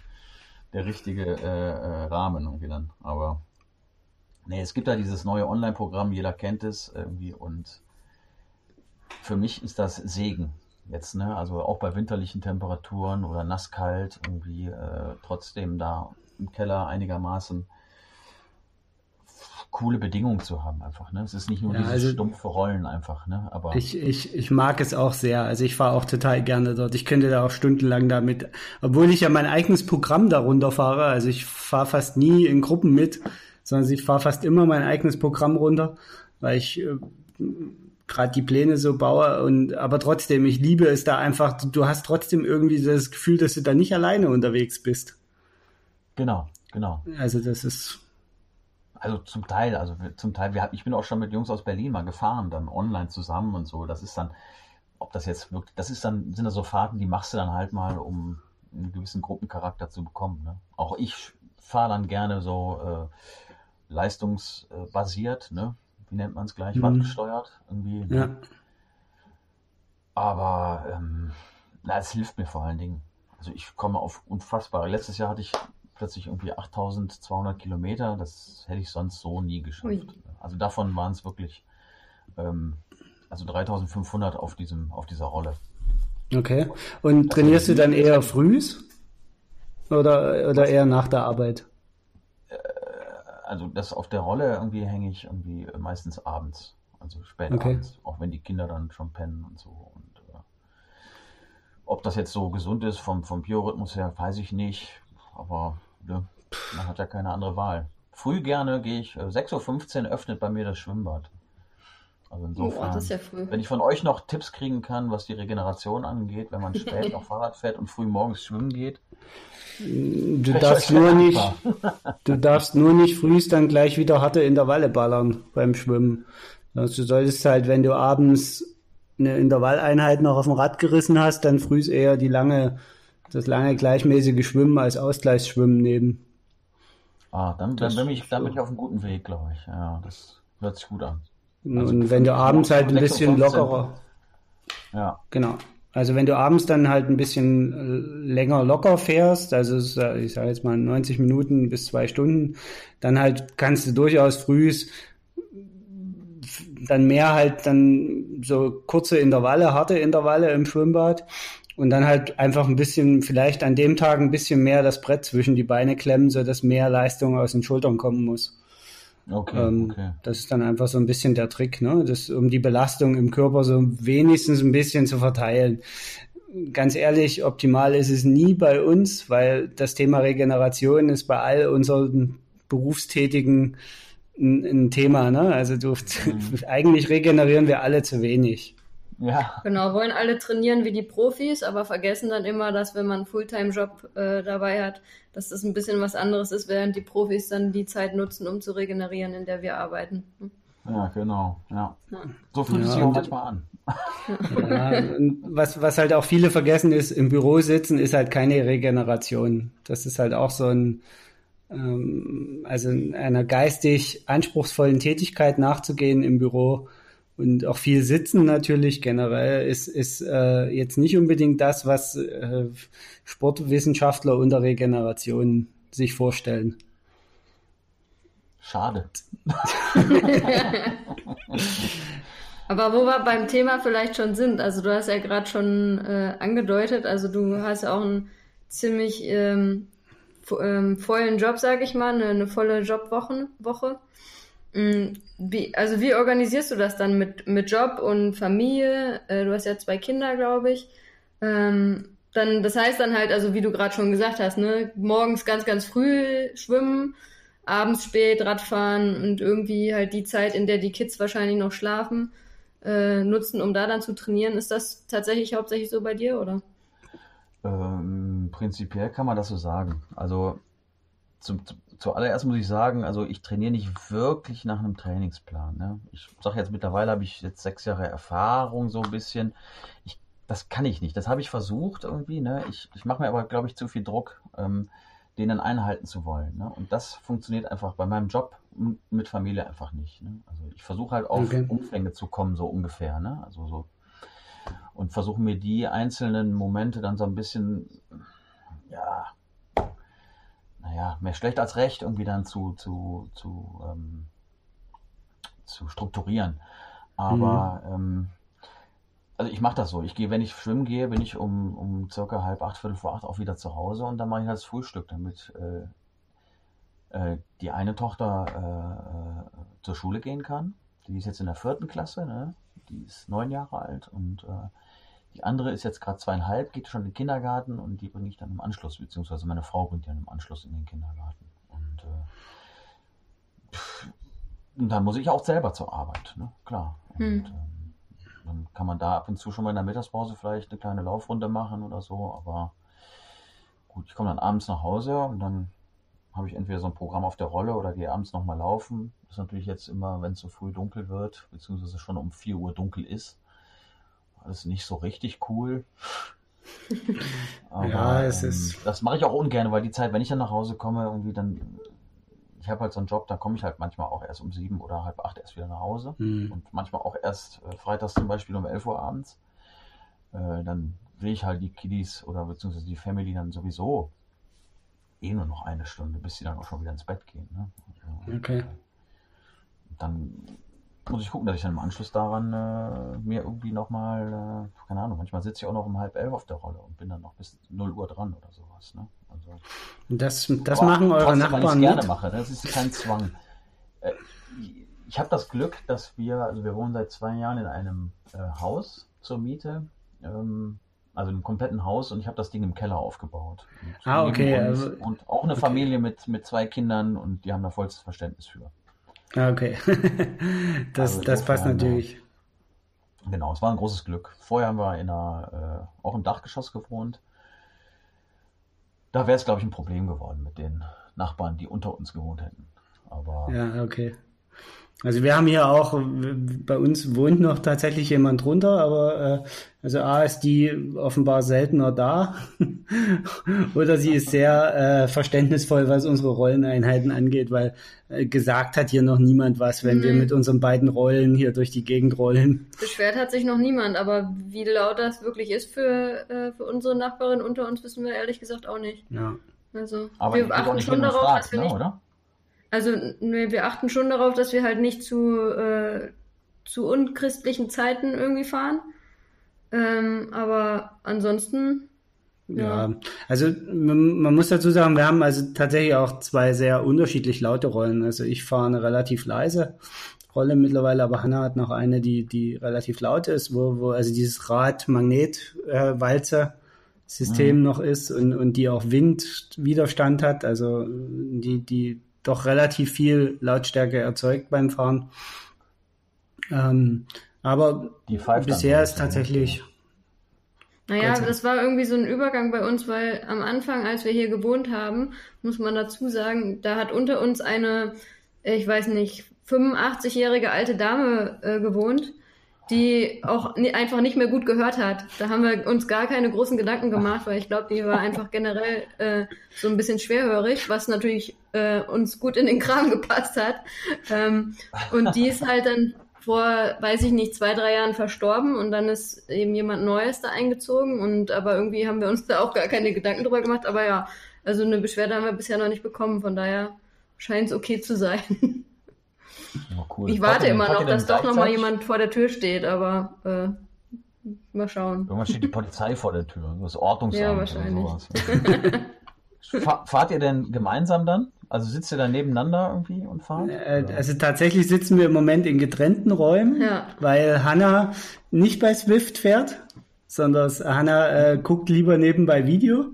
der richtige äh, äh, Rahmen irgendwie dann. Aber nee, es gibt da dieses neue Online-Programm, jeder kennt es irgendwie und für mich ist das Segen jetzt, ne? Also auch bei winterlichen Temperaturen oder nasskalt irgendwie äh, trotzdem da im Keller einigermaßen coole Bedingungen zu haben einfach, ne? Es ist nicht nur Ja, dieses also- stumpfe Rollen einfach, ne? Aber Ich, ich, ich mag es auch sehr. Also ich fahre auch total gerne dort. Ich könnte da auch stundenlang damit, obwohl ich ja mein eigenes Programm darunter fahre. Also ich fahre fast nie in Gruppen mit, sondern ich fahre fast immer mein eigenes Programm runter, weil ich äh, gerade die Pläne so baue und aber trotzdem, ich liebe es da einfach, du, hast trotzdem irgendwie das Gefühl, dass du da nicht alleine unterwegs bist. genau, genau. Also das ist Also zum Teil, also zum Teil, wir, ich bin auch schon mit Jungs aus Berlin mal gefahren, dann online zusammen und so. Das ist dann, ob das jetzt wirklich, das ist dann, sind das so Fahrten, die machst du dann halt mal, um einen gewissen Gruppencharakter zu bekommen. Ne? Auch ich fahre dann gerne so äh, leistungsbasiert, ne? Wie nennt man es gleich? Mhm. Wattgesteuert irgendwie. Ja. Aber ähm, na, es hilft mir vor allen Dingen. Also ich komme auf unfassbare. Letztes Jahr hatte ich plötzlich irgendwie 8200 Kilometer. Das hätte ich sonst so nie geschafft. Ui. Also davon waren es wirklich ähm, also 3500 auf diesem auf dieser Rolle. Okay. Und trainierst du dann eher frühs oder oder eher nach der Arbeit? Also das auf der Rolle irgendwie hänge ich irgendwie meistens abends, also spät Okay. abends, auch wenn die Kinder dann schon pennen und so. Und äh, ob das jetzt so gesund ist vom, vom Biorhythmus her, weiß ich nicht. Aber ne, man hat ja keine andere Wahl. Früh gerne gehe ich, äh, 6.15 Uhr öffnet bei mir das Schwimmbad. Also Oh, insofern, das ist ja früh. wenn ich von euch noch Tipps kriegen kann, was die Regeneration angeht, wenn man spät noch Fahrrad fährt und früh morgens schwimmen geht, Du Ich darfst nur nicht, du darfst nur nicht frühst dann gleich wieder harte Intervalle ballern beim Schwimmen. Also du solltest halt, wenn du abends eine Intervalleinheit noch auf dem Rad gerissen hast, dann frühst eher die lange, das lange gleichmäßige Schwimmen als Ausgleichsschwimmen nehmen. Ah, dann, dann, bin ich, dann bin ich auf einem guten Weg, glaube ich. Ja, das hört sich gut an. Und Also wenn du abends halt ein bisschen 6:15 lockerer, Ja. Genau. Also wenn du abends dann halt ein bisschen äh, länger locker fährst, also ich sage jetzt mal 90 Minuten bis zwei Stunden, dann halt kannst du durchaus frühs dann mehr halt dann so kurze Intervalle, harte Intervalle im Schwimmbad und dann halt einfach ein bisschen, vielleicht an dem Tag ein bisschen mehr das Brett zwischen die Beine klemmen, so dass mehr Leistung aus den Schultern kommen muss. Okay, ähm, okay. Das ist dann einfach so ein bisschen der Trick, ne? Das, um die Belastung im Körper so wenigstens ein bisschen zu verteilen. Ganz ehrlich, optimal ist es nie bei uns, weil das Thema Regeneration ist bei all unseren Berufstätigen ein, ein Thema, ne? Also du, mhm. eigentlich regenerieren wir alle zu wenig. Ja. Genau, wollen alle trainieren wie die Profis, aber vergessen dann immer, dass wenn man einen Fulltime-Job äh, dabei hat, dass das ein bisschen was anderes ist, während die Profis dann die Zeit nutzen, um zu regenerieren, in der wir arbeiten. Hm? Ja, genau. Ja. So fühlt es sich auch manchmal an. Ja, was, was halt auch viele vergessen ist, im Büro sitzen ist halt keine Regeneration. Das ist halt auch so ein, ähm, also einer geistig anspruchsvollen Tätigkeit nachzugehen im Büro und auch viel Sitzen natürlich generell ist, ist äh, jetzt nicht unbedingt das, was äh, Sportwissenschaftler unter Regeneration sich vorstellen. Schade. Aber wo wir beim Thema vielleicht schon sind, also du hast ja gerade schon äh, angedeutet, also du hast ja auch einen ziemlich ähm, ähm, vollen Job, sage ich mal, eine, eine volle Jobwoche. Woche. Mm, wie, also wie organisierst du das dann mit, mit Job und Familie? Äh, du hast ja zwei Kinder, glaube ich. Ähm, dann, das heißt dann halt, also wie du gerade schon gesagt hast, ne, morgens ganz, ganz früh schwimmen, abends spät Radfahren und irgendwie halt die Zeit, in der die Kids wahrscheinlich noch schlafen, äh, nutzen, um da dann zu trainieren. Ist das tatsächlich hauptsächlich so bei dir, oder? Ähm, prinzipiell kann man das so sagen. Also zum, zuallererst muss ich sagen, also ich trainiere nicht wirklich nach einem Trainingsplan. Ne? Ich sage jetzt mittlerweile habe ich jetzt sechs Jahre Erfahrung so ein bisschen. Ich, das kann ich nicht. Das habe ich versucht irgendwie. Ne? Ich, ich mache mir aber, glaube ich, zu viel Druck, ähm, denen einhalten zu wollen. Ne? Und das funktioniert einfach bei meinem Job mit Familie einfach nicht. Ne? Also ich versuche halt auf okay. Umfänge zu kommen, so ungefähr. Ne? Also so und versuche mir die einzelnen Momente dann so ein bisschen ja naja, mehr schlecht als recht irgendwie dann zu, zu, zu, ähm, zu strukturieren. Aber mhm. ähm, also ich mache das so. Ich gehe, wenn ich schwimmen gehe, bin ich um, um circa halb acht, viertel vor acht auch wieder zu Hause und dann mache ich halt das Frühstück, damit äh, äh, die eine Tochter äh, äh, zur Schule gehen kann. Die ist jetzt in der vierten Klasse, ne? die ist neun Jahre alt und äh, die andere ist jetzt gerade zweieinhalb, geht schon in den Kindergarten und die bringe ich dann im Anschluss, beziehungsweise meine Frau bringt die dann im Anschluss in den Kindergarten. Und, äh, und dann muss ich auch selber zur Arbeit, ne? klar. Und hm. ähm, dann kann man da ab und zu schon mal in der Mittagspause vielleicht eine kleine Laufrunde machen oder so, aber gut, ich komme dann abends nach Hause und dann habe ich entweder so ein Programm auf der Rolle oder gehe abends nochmal laufen. Das ist natürlich jetzt immer, wenn es so früh dunkel wird, beziehungsweise schon um 4 Uhr dunkel ist, alles nicht so richtig cool. Aber, ja, es ähm, ist. Das mache ich auch ungern, weil die Zeit, wenn ich dann nach Hause komme, irgendwie dann. Ich habe halt so einen Job, da komme ich halt manchmal auch erst um sieben oder halb acht erst wieder nach Hause. Mhm. Und manchmal auch erst äh, freitags zum Beispiel um elf Uhr abends. Äh, dann will ich halt die Kiddies oder beziehungsweise die Family dann sowieso eh nur noch eine Stunde, bis sie dann auch schon wieder ins Bett gehen. Ne? Also, okay. Dann muss ich gucken, dass ich dann im Anschluss daran äh, mir irgendwie nochmal, äh, keine Ahnung, manchmal sitze ich auch noch um halb elf auf der Rolle und bin dann noch bis 0 Uhr dran oder sowas. Ne? Also, das das machen eure Nachbarn nicht. gerne mache, das ist kein Zwang. Äh, ich habe das Glück, dass wir, also wir wohnen seit zwei Jahren in einem äh, Haus zur Miete, ähm, also einem kompletten Haus und ich habe das Ding im Keller aufgebaut. Und ah, okay. Also, und auch eine okay. Familie mit, mit zwei Kindern und die haben da vollstes Verständnis für. Ah, okay. das, also das passt natürlich. Genau, es war ein großes Glück. Vorher haben wir in einer, äh, auch im Dachgeschoss gewohnt. Da wäre es, glaube ich, ein Problem geworden mit den Nachbarn, die unter uns gewohnt hätten. Aber ja, okay. Also wir haben hier auch, bei uns wohnt noch tatsächlich jemand drunter, aber äh, also A ist die offenbar seltener da oder sie ist sehr äh, verständnisvoll, was unsere Rolleneinheiten angeht, weil äh, gesagt hat hier noch niemand was, wenn mhm. wir mit unseren beiden Rollen hier durch die Gegend rollen. Beschwert hat sich noch niemand, aber wie laut das wirklich ist für, äh, für unsere Nachbarin unter uns, wissen wir ehrlich gesagt auch nicht. Ja. Also aber wir achten schon darauf, fragt, dass wir ne, nicht, oder? Also wir achten schon darauf, dass wir halt nicht zu, äh, zu unchristlichen Zeiten irgendwie fahren. Ähm, aber ansonsten. Ja. ja, also man, man, muss dazu sagen, wir haben also tatsächlich auch zwei sehr unterschiedlich laute Rollen. Also ich fahre eine relativ leise Rolle mittlerweile, aber Hanna hat noch eine, die, die relativ laut ist, wo, wo also dieses Rad-Magnet-Walzer-System mhm. noch ist und, und die auch Windwiderstand hat, also die, die doch relativ viel Lautstärke erzeugt beim Fahren. Ähm, aber bisher ist tatsächlich. Naja, das war irgendwie so ein Übergang bei uns, weil am Anfang, als wir hier gewohnt haben, muss man dazu sagen, da hat unter uns eine, ich weiß nicht, 85-jährige alte Dame äh, gewohnt die auch einfach nicht mehr gut gehört hat. Da haben wir uns gar keine großen Gedanken gemacht, weil ich glaube, die war einfach generell äh, so ein bisschen schwerhörig, was natürlich äh, uns gut in den Kram gepasst hat. Ähm, und die ist halt dann vor, weiß ich nicht, zwei, drei Jahren verstorben und dann ist eben jemand Neues da eingezogen und aber irgendwie haben wir uns da auch gar keine Gedanken drüber gemacht. Aber ja, also eine Beschwerde haben wir bisher noch nicht bekommen, von daher scheint es okay zu sein. Oh, cool. Ich warte immer noch, dass doch noch mal jemand vor der Tür steht, aber äh, mal schauen. Irgendwann steht die Polizei vor der Tür, das Ordnungsamt ja, wahrscheinlich. oder sowas. fahrt ihr denn gemeinsam dann? Also sitzt ihr dann nebeneinander irgendwie und fahrt? Äh, also tatsächlich sitzen wir im Moment in getrennten Räumen, ja. weil Hanna nicht bei Swift fährt, sondern Hanna äh, guckt lieber nebenbei Video.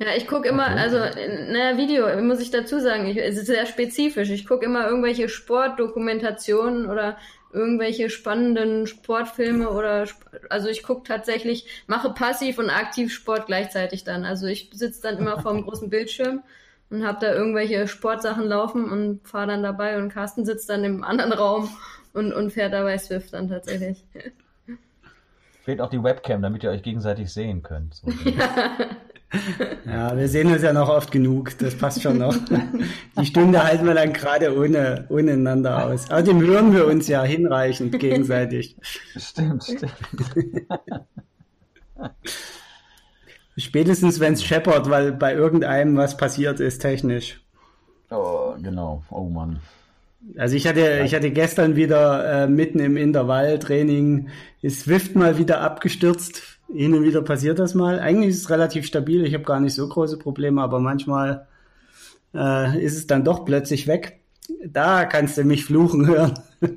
Ja, ich gucke immer, also, naja, Video, muss ich dazu sagen, ich, es ist sehr spezifisch. Ich gucke immer irgendwelche Sportdokumentationen oder irgendwelche spannenden Sportfilme oder, also ich gucke tatsächlich, mache passiv und aktiv Sport gleichzeitig dann. Also ich sitze dann immer vor dem großen Bildschirm und habe da irgendwelche Sportsachen laufen und fahre dann dabei und Carsten sitzt dann im anderen Raum und, und fährt dabei Swift dann tatsächlich. Fehlt auch die Webcam, damit ihr euch gegenseitig sehen könnt. So. Ja. Ja, wir sehen uns ja noch oft genug, das passt schon noch. Die Stunde halten wir dann gerade ohne, ohne einander aus. Außerdem hören wir uns ja hinreichend gegenseitig. Stimmt, stimmt. Spätestens wenn es scheppert, weil bei irgendeinem was passiert ist technisch. Oh, genau. Oh Mann. Also ich hatte, ich hatte gestern wieder äh, mitten im Intervalltraining ist Swift mal wieder abgestürzt hin und wieder passiert das mal. Eigentlich ist es relativ stabil, ich habe gar nicht so große Probleme, aber manchmal äh, ist es dann doch plötzlich weg. Da kannst du mich fluchen hören.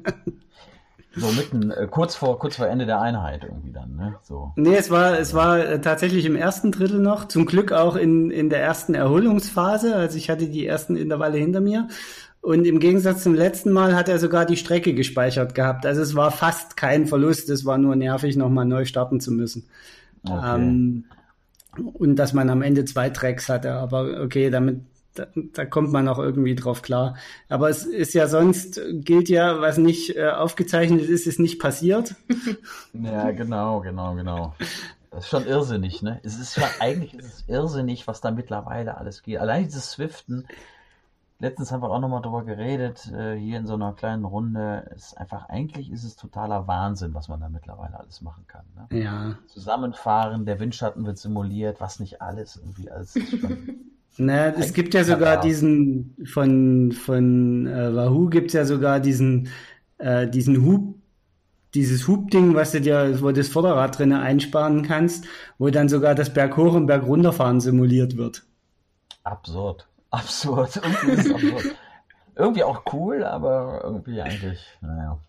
so mitten, äh, kurz vor, kurz vor Ende der Einheit irgendwie dann, ne? So. Nee, es war, es war äh, tatsächlich im ersten Drittel noch, zum Glück auch in, in der ersten Erholungsphase, also ich hatte die ersten Intervalle hinter mir. Und im Gegensatz zum letzten Mal hat er sogar die Strecke gespeichert gehabt. Also es war fast kein Verlust, es war nur nervig, nochmal neu starten zu müssen. Okay. Ähm, und dass man am Ende zwei Tracks hatte, aber okay, damit da, da, kommt man auch irgendwie drauf klar. Aber es ist ja sonst, gilt ja, was nicht äh, aufgezeichnet ist, ist nicht passiert. ja, genau, genau, genau. Das ist schon irrsinnig, ne? Es ist schon, eigentlich ist es irrsinnig, was da mittlerweile alles geht. Allein dieses Swiften, letztens haben wir auch nochmal drüber geredet, äh, hier in so einer kleinen Runde. Ist einfach, eigentlich ist es totaler Wahnsinn, was man da mittlerweile alles machen kann. Ne? Ja. Zusammenfahren, der Windschatten wird simuliert, was nicht alles irgendwie schon. Na, es gibt ja sogar diesen von von äh, Wahoo gibt's ja sogar diesen äh, diesen Hub dieses Hubding, was du dir, wo du das Vorderrad drinnen einsparen kannst, wo dann sogar das Berg hoch und Berg runterfahren simuliert wird. Absurd absurd. Irgendwie, absurd. irgendwie auch cool, aber irgendwie eigentlich, naja.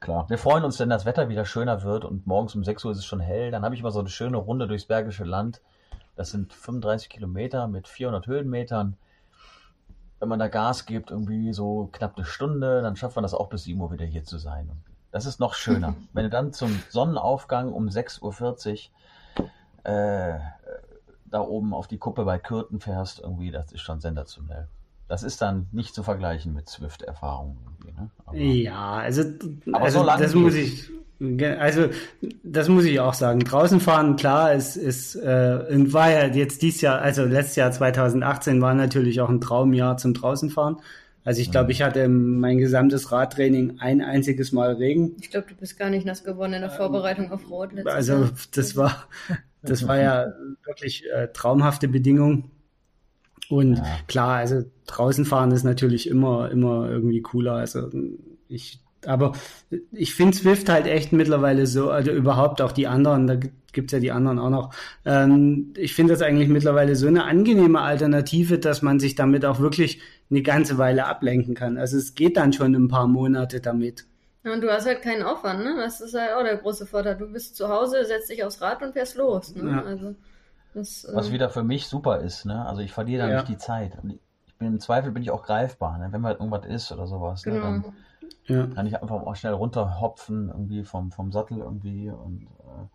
Klar. Wir freuen uns, wenn das Wetter wieder schöner wird und morgens um 6 Uhr ist es schon hell. Dann habe ich mal so eine schöne Runde durchs Bergische Land. Das sind 35 Kilometer mit 400 Höhenmetern. Wenn man da Gas gibt, irgendwie so knapp eine Stunde, dann schafft man das auch bis 7 Uhr wieder hier zu sein. Das ist noch schöner. wenn du dann zum Sonnenaufgang um 6.40 Uhr äh, da oben auf die Kuppe bei Kürten fährst, irgendwie, das ist schon sensationell. das ist dann nicht zu vergleichen mit Swift-Erfahrungen. Ne? ja, also, aber also so das muss ich, also das muss ich auch sagen. Draußen fahren, klar, ist, ist äh, war ja jetzt dieses Jahr, also letztes Jahr 2018 war natürlich auch ein Traumjahr zum draußen fahren. Also ich glaube, mhm. ich hatte mein gesamtes Radtraining ein einziges Mal Regen. Ich glaube, du bist gar nicht nass geworden in der Vorbereitung auf Rot. Also das war, das war ja wirklich äh, traumhafte Bedingungen. Und ja. klar, also draußen fahren ist natürlich immer, immer irgendwie cooler. Also ich, aber ich finde Swift halt echt mittlerweile so, also überhaupt auch die anderen, da gibt's ja die anderen auch noch. Ähm, ich finde das eigentlich mittlerweile so eine angenehme Alternative, dass man sich damit auch wirklich eine ganze Weile ablenken kann. Also es geht dann schon ein paar Monate damit. Ja, und du hast halt keinen Aufwand, ne? Das ist halt auch der große Vorteil. Du bist zu Hause, setzt dich aufs Rad und fährst los. Ne? Ja. Also, das, äh... Was wieder für mich super ist, ne? Also ich verliere da ja. nicht die Zeit. Ich bin im Zweifel bin ich auch greifbar, ne? wenn mal irgendwas ist oder sowas. Ne? Genau. Ne? Dann ja. kann ich einfach auch schnell runterhopfen, irgendwie vom, vom Sattel irgendwie und äh...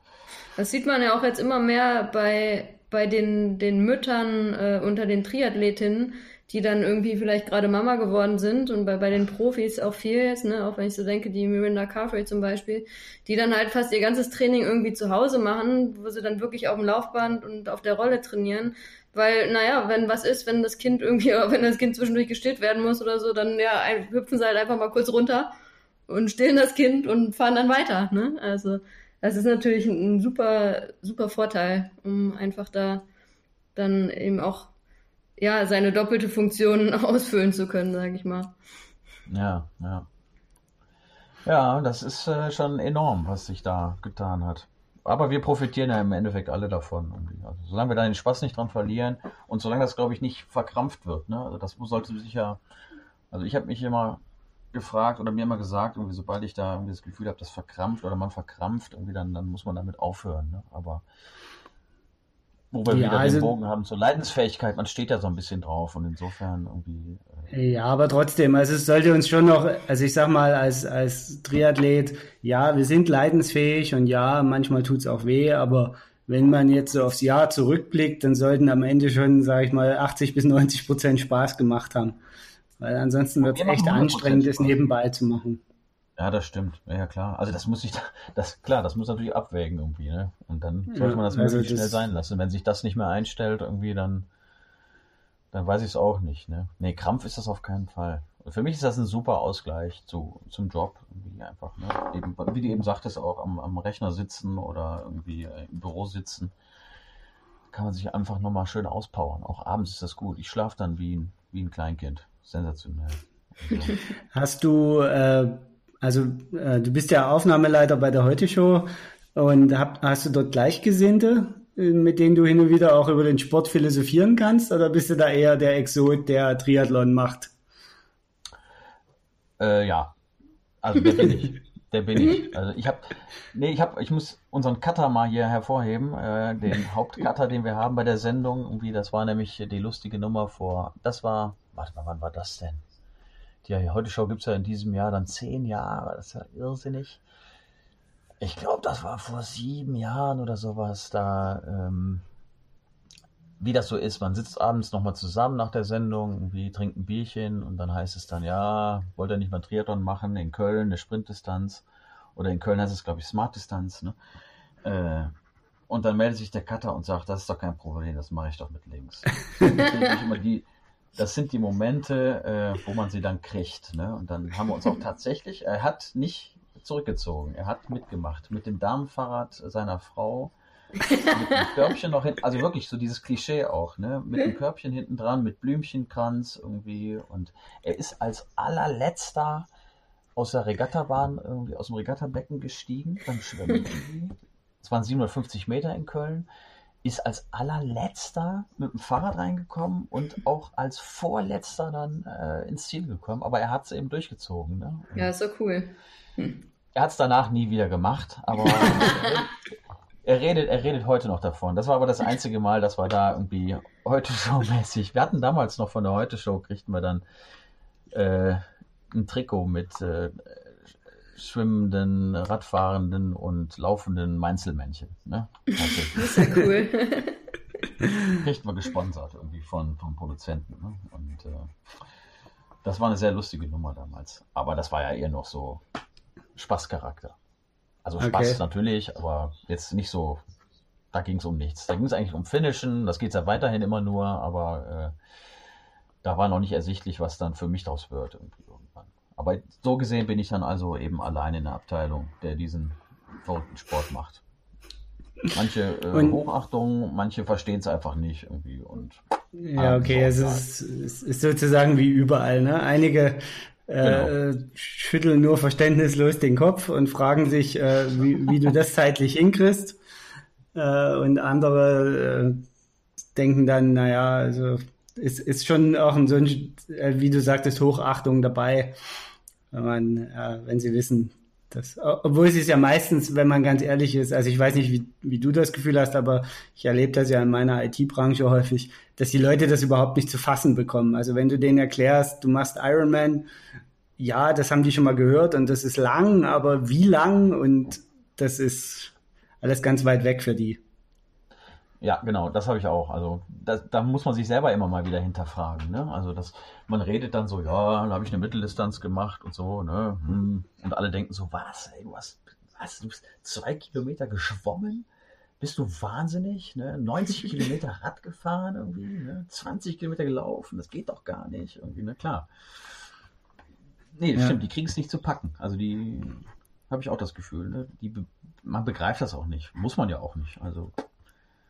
Das sieht man ja auch jetzt immer mehr bei, bei den, den Müttern äh, unter den Triathletinnen, die dann irgendwie vielleicht gerade Mama geworden sind und bei, bei den Profis auch viel jetzt, ne, auch wenn ich so denke, die Miranda Carfrey zum Beispiel, die dann halt fast ihr ganzes Training irgendwie zu Hause machen, wo sie dann wirklich auf dem Laufband und auf der Rolle trainieren. Weil, naja, wenn was ist, wenn das Kind irgendwie, wenn das Kind zwischendurch gestillt werden muss oder so, dann ja, ein, hüpfen sie halt einfach mal kurz runter und stillen das Kind und fahren dann weiter, ne? Also, das ist natürlich ein, ein super, super Vorteil, um einfach da dann eben auch ja, seine doppelte Funktion ausfüllen zu können, sage ich mal. Ja, ja. Ja, das ist äh, schon enorm, was sich da getan hat. Aber wir profitieren ja im Endeffekt alle davon. Also, solange wir da den Spaß nicht dran verlieren und solange das, glaube ich, nicht verkrampft wird. Ne? Also das sollte sicher. Also ich habe mich immer gefragt oder mir immer gesagt, irgendwie, sobald ich da irgendwie das Gefühl habe, das verkrampft oder man verkrampft, irgendwie dann, dann muss man damit aufhören. Ne? Aber wo wir ja, wieder also, den Bogen haben zur Leidensfähigkeit, man steht ja so ein bisschen drauf und insofern irgendwie. Äh ja, aber trotzdem, also es sollte uns schon noch, also ich sag mal, als, als Triathlet, ja, wir sind leidensfähig und ja, manchmal tut's auch weh, aber wenn man jetzt so aufs Jahr zurückblickt, dann sollten am Ende schon, sage ich mal, 80 bis 90 Prozent Spaß gemacht haben. Weil ansonsten wird es echt anstrengend, das nebenbei zu machen. Ja, das stimmt. Ja, klar. Also das muss ich, das klar, das muss natürlich abwägen irgendwie, ne? Und dann sollte man das ja, also möglichst schnell sein lassen. Wenn sich das nicht mehr einstellt irgendwie, dann, dann weiß ich es auch nicht, ne? Nee, Krampf ist das auf keinen Fall. Für mich ist das ein super Ausgleich zu, zum Job, irgendwie einfach, ne? Eben, wie du eben sagtest, auch am, am Rechner sitzen oder irgendwie im Büro sitzen, kann man sich einfach nochmal schön auspowern. Auch abends ist das gut. Ich schlafe dann wie ein, wie ein Kleinkind. Sensationell. Also. Hast du äh, also äh, du bist ja Aufnahmeleiter bei der Heute Show und hab, hast du dort Gleichgesinnte, äh, mit denen du hin und wieder auch über den Sport philosophieren kannst, oder bist du da eher der Exot, der Triathlon macht? Äh, ja, also der bin ich. Der bin ich. Also ich habe, nee, ich habe, ich muss unseren Cutter mal hier hervorheben, äh, den Hauptcutter, den wir haben bei der Sendung. Irgendwie, das war nämlich die lustige Nummer vor. Das war, warte mal, wann war das denn? Die Heute-Show gibt es ja in diesem Jahr dann zehn Jahre. Das ist ja irrsinnig. Ich glaube, das war vor sieben Jahren oder sowas. Da, ähm, wie das so ist, man sitzt abends nochmal zusammen nach der Sendung, irgendwie trinkt ein Bierchen und dann heißt es dann, ja, wollt ihr nicht mal Triathlon machen in Köln, eine Sprintdistanz. Oder in Köln heißt es, glaube ich, Smartdistanz. Ne? Äh, und dann meldet sich der Cutter und sagt, das ist doch kein Problem, das mache ich doch mit links. Das immer die, das sind die Momente, äh, wo man sie dann kriegt. Ne? Und dann haben wir uns auch tatsächlich, er hat nicht zurückgezogen, er hat mitgemacht mit dem Damenfahrrad seiner Frau, mit dem Körbchen noch hinten, also wirklich so dieses Klischee auch, ne? mit dem Körbchen hinten dran, mit Blümchenkranz irgendwie. Und er ist als allerletzter aus der Regattabahn, irgendwie aus dem Regattabecken gestiegen beim Schwimmen. Es waren 750 Meter in Köln ist als allerletzter mit dem Fahrrad reingekommen und auch als vorletzter dann äh, ins Ziel gekommen. Aber er hat es eben durchgezogen. Ne? Ja, ist so cool. Hm. Er hat es danach nie wieder gemacht, aber er redet, er redet heute noch davon. Das war aber das einzige Mal, dass wir da irgendwie heute Show-mäßig. Wir hatten damals noch von der Heute Show, kriegten wir dann äh, ein Trikot mit äh, schwimmenden, radfahrenden und laufenden Mainzelmännchen. Ne? Das ist ja cool. Kriegt man gesponsert irgendwie von, vom Produzenten. Ne? Und äh, das war eine sehr lustige Nummer damals. Aber das war ja eher noch so Spaßcharakter. Also Spaß okay. natürlich, aber jetzt nicht so, da ging es um nichts. Da ging es eigentlich um Finishen, das geht ja weiterhin immer nur, aber äh, da war noch nicht ersichtlich, was dann für mich daraus wird irgendwie. Aber so gesehen bin ich dann also eben allein in der Abteilung, der diesen verrückten Sport macht. Manche äh, Hochachtung, manche verstehen es einfach nicht irgendwie und ja, okay, es ist, es ist sozusagen wie überall, ne? Einige äh, genau. schütteln nur verständnislos den Kopf und fragen sich, äh, wie, wie du das zeitlich hinkriegst. Äh, und andere äh, denken dann, naja, also es ist schon auch ein, so ein, äh, wie du sagtest, Hochachtung dabei, wenn man, äh, wenn sie wissen, das, obwohl es ist ja meistens, wenn man ganz ehrlich ist, also ich weiß nicht, wie, wie du das Gefühl hast, aber ich erlebe das ja in meiner IT-Branche häufig, dass die Leute das überhaupt nicht zu fassen bekommen. Also wenn du denen erklärst, du machst Ironman, ja, das haben die schon mal gehört und das ist lang, aber wie lang und das ist alles ganz weit weg für die. Ja, genau, das habe ich auch. Also da, da muss man sich selber immer mal wieder hinterfragen. Ne? Also das, man redet dann so, ja, da habe ich eine Mitteldistanz gemacht und so, ne? Hm. Und alle denken so, was, ey, du hast, was, du bist zwei Kilometer geschwommen? Bist du wahnsinnig? Ne? 90 Kilometer Rad gefahren irgendwie, ne? 20 Kilometer gelaufen, das geht doch gar nicht. Irgendwie, ne? Klar. Nee, das ja. stimmt, die kriegen es nicht zu packen. Also die habe ich auch das Gefühl, ne? Die, man begreift das auch nicht. Muss man ja auch nicht. Also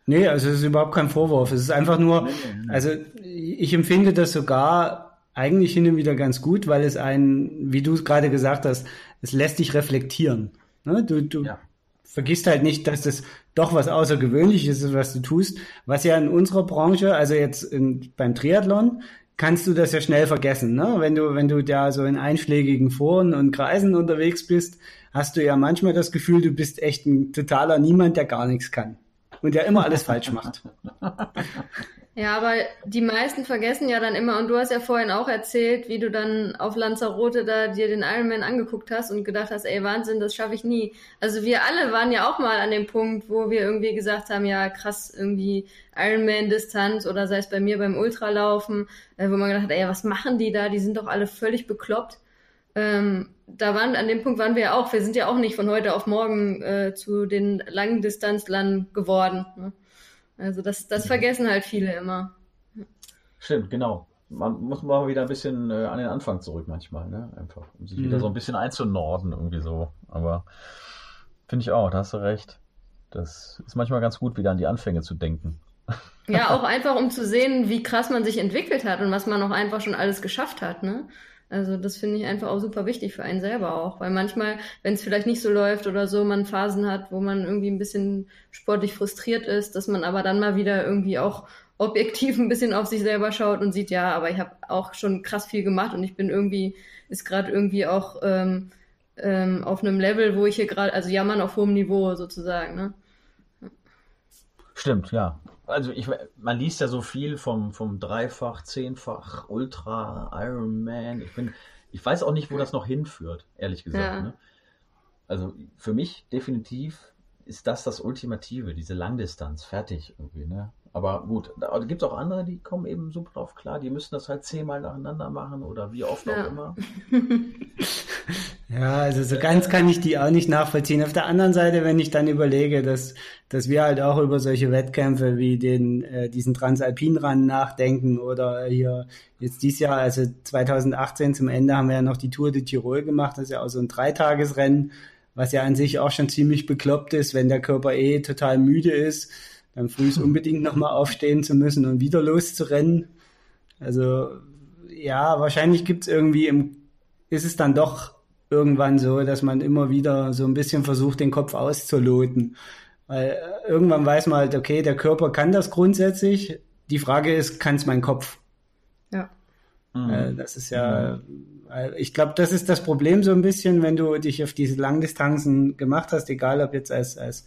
Nee, also es ist überhaupt kein Vorwurf. Es ist einfach nur, also ich empfinde das sogar eigentlich hin und wieder ganz gut, weil es ein, wie du es gerade gesagt hast, es lässt dich reflektieren. Ne? Du, du ja. vergisst halt nicht, dass das doch was Außergewöhnliches ist, was du tust. Was ja in unserer Branche, also jetzt in, beim Triathlon, kannst du das ja schnell vergessen. Ne? Wenn du, wenn du da so in einschlägigen Foren und Kreisen unterwegs bist, hast du ja manchmal das Gefühl, du bist echt ein totaler Niemand, der gar nichts kann und der immer alles falsch macht. Ja, aber die meisten vergessen ja dann immer, und du hast ja vorhin auch erzählt, wie du dann auf Lanzarote da dir den Ironman angeguckt hast und gedacht hast, ey, Wahnsinn, das schaffe ich nie. Also wir alle waren ja auch mal an dem Punkt, wo wir irgendwie gesagt haben, ja, krass, irgendwie Ironman-Distanz oder sei es bei mir beim Ultralaufen, äh, wo man gedacht hat, ey, was machen die da? Die sind doch alle völlig bekloppt. Ähm, da waren, an dem Punkt waren wir ja auch, wir sind ja auch nicht von heute auf morgen äh, zu den Langdistanzlern geworden. Ne? Also das, das vergessen halt viele immer. Stimmt, genau. Man muss mal wieder ein bisschen äh, an den Anfang zurück manchmal, ne? Einfach, um sich mhm. wieder so ein bisschen einzunorden, irgendwie so. Aber finde ich auch, da hast du recht. Das ist manchmal ganz gut, wieder an die Anfänge zu denken. Ja, auch einfach, um zu sehen, wie krass man sich entwickelt hat und was man auch einfach schon alles geschafft hat, ne? Also das finde ich einfach auch super wichtig für einen selber auch, weil manchmal, wenn es vielleicht nicht so läuft oder so, man Phasen hat, wo man irgendwie ein bisschen sportlich frustriert ist, dass man aber dann mal wieder irgendwie auch objektiv ein bisschen auf sich selber schaut und sieht, ja, aber ich habe auch schon krass viel gemacht und ich bin irgendwie, ist gerade irgendwie auch ähm, ähm, auf einem Level, wo ich hier gerade, also jammern auf hohem Niveau sozusagen, ne? Stimmt, ja also ich, man liest ja so viel vom, vom Dreifach, Zehnfach, Ultra, Ironman. Ich bin, ich weiß auch nicht, wo das noch hinführt, ehrlich gesagt. Ja. Ne? Also für mich definitiv ist das das Ultimative, diese Langdistanz, fertig irgendwie, ne? Aber gut, da gibt es auch andere, die kommen eben super drauf klar, die müssen das halt zehnmal nacheinander machen oder wie oft ja. auch immer. ja, also so ganz kann ich die auch nicht nachvollziehen. Auf der anderen Seite, wenn ich dann überlege, dass, dass wir halt auch über solche Wettkämpfe wie den, äh, diesen Transalpinrun nachdenken oder hier jetzt dieses Jahr, also 2018 zum Ende haben wir ja noch die Tour de Tirol gemacht, das ist ja auch so ein Dreitagesrennen, was ja an sich auch schon ziemlich bekloppt ist, wenn der Körper eh total müde ist dann früh unbedingt nochmal aufstehen zu müssen und wieder loszurennen. Also ja, wahrscheinlich gibt es irgendwie im, ist es dann doch irgendwann so, dass man immer wieder so ein bisschen versucht, den Kopf auszuloten. Weil äh, irgendwann weiß man halt, okay, der Körper kann das grundsätzlich. Die Frage ist, kann es mein Kopf? Ja. Mhm. Äh, das ist ja, mhm. ich glaube, das ist das Problem so ein bisschen, wenn du dich auf diese Langdistanzen gemacht hast, egal ob jetzt als, als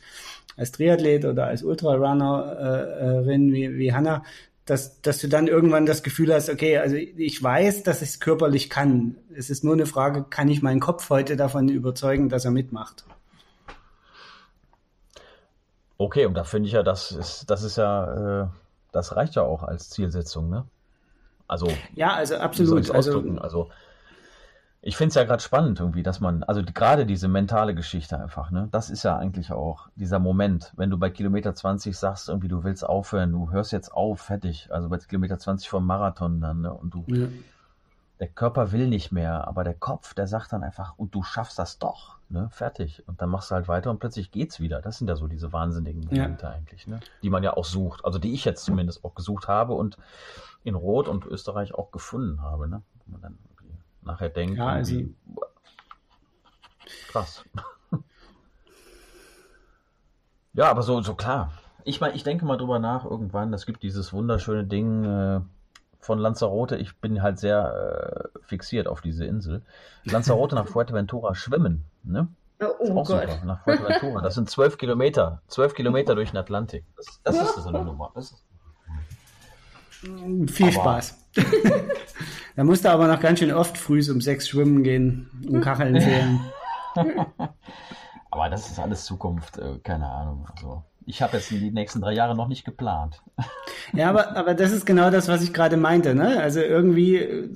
als Triathlet oder als Ultrarunnerin äh, wie, wie Hanna, dass, dass du dann irgendwann das Gefühl hast, okay, also ich weiß, dass ich es körperlich kann. Es ist nur eine Frage, kann ich meinen Kopf heute davon überzeugen, dass er mitmacht? Okay, und da finde ich ja, das ist, das ist ja, äh, das reicht ja auch als Zielsetzung, ne? Also, ja, also absolut. Also, ausdrücken? Also, ich finde es ja gerade spannend irgendwie, dass man, also gerade diese mentale Geschichte einfach, ne? Das ist ja eigentlich auch dieser Moment, wenn du bei Kilometer 20 sagst, irgendwie du willst aufhören, du hörst jetzt auf, fertig. Also bei Kilometer 20 vom Marathon dann, ne? Und du, ja. der Körper will nicht mehr, aber der Kopf, der sagt dann einfach, und du schaffst das doch, ne? Fertig. Und dann machst du halt weiter und plötzlich geht's wieder. Das sind ja so diese wahnsinnigen Ja. Momente eigentlich, ne? Die man ja auch sucht. Also die ich jetzt zumindest auch gesucht habe und in Rot und Österreich auch gefunden habe, ne? Wo man dann nachher denkt, Ja, also- irgendwie, krass. Ja, aber so, so klar. Ich meine, ich denke mal drüber nach irgendwann. Es gibt dieses wunderschöne Ding äh, von Lanzarote. Ich bin halt sehr äh, fixiert auf diese Insel. Lanzarote nach Fuerteventura schwimmen. Ne? Oh, Ist oh auch Gott. super. Nach Fuerteventura. Das sind zwölf Kilometer. Zwölf Kilometer durch den Atlantik. Das, das ist so eine Nummer. Das ist, Viel Aber- Spaß. da musst du aber noch ganz schön oft früh um sechs schwimmen gehen und Kacheln zählen. aber das ist alles Zukunft. Äh, keine Ahnung. Also, ich habe jetzt die nächsten drei Jahre noch nicht geplant. Ja, aber, aber das ist genau das, was ich gerade meinte. Ne? Also irgendwie äh,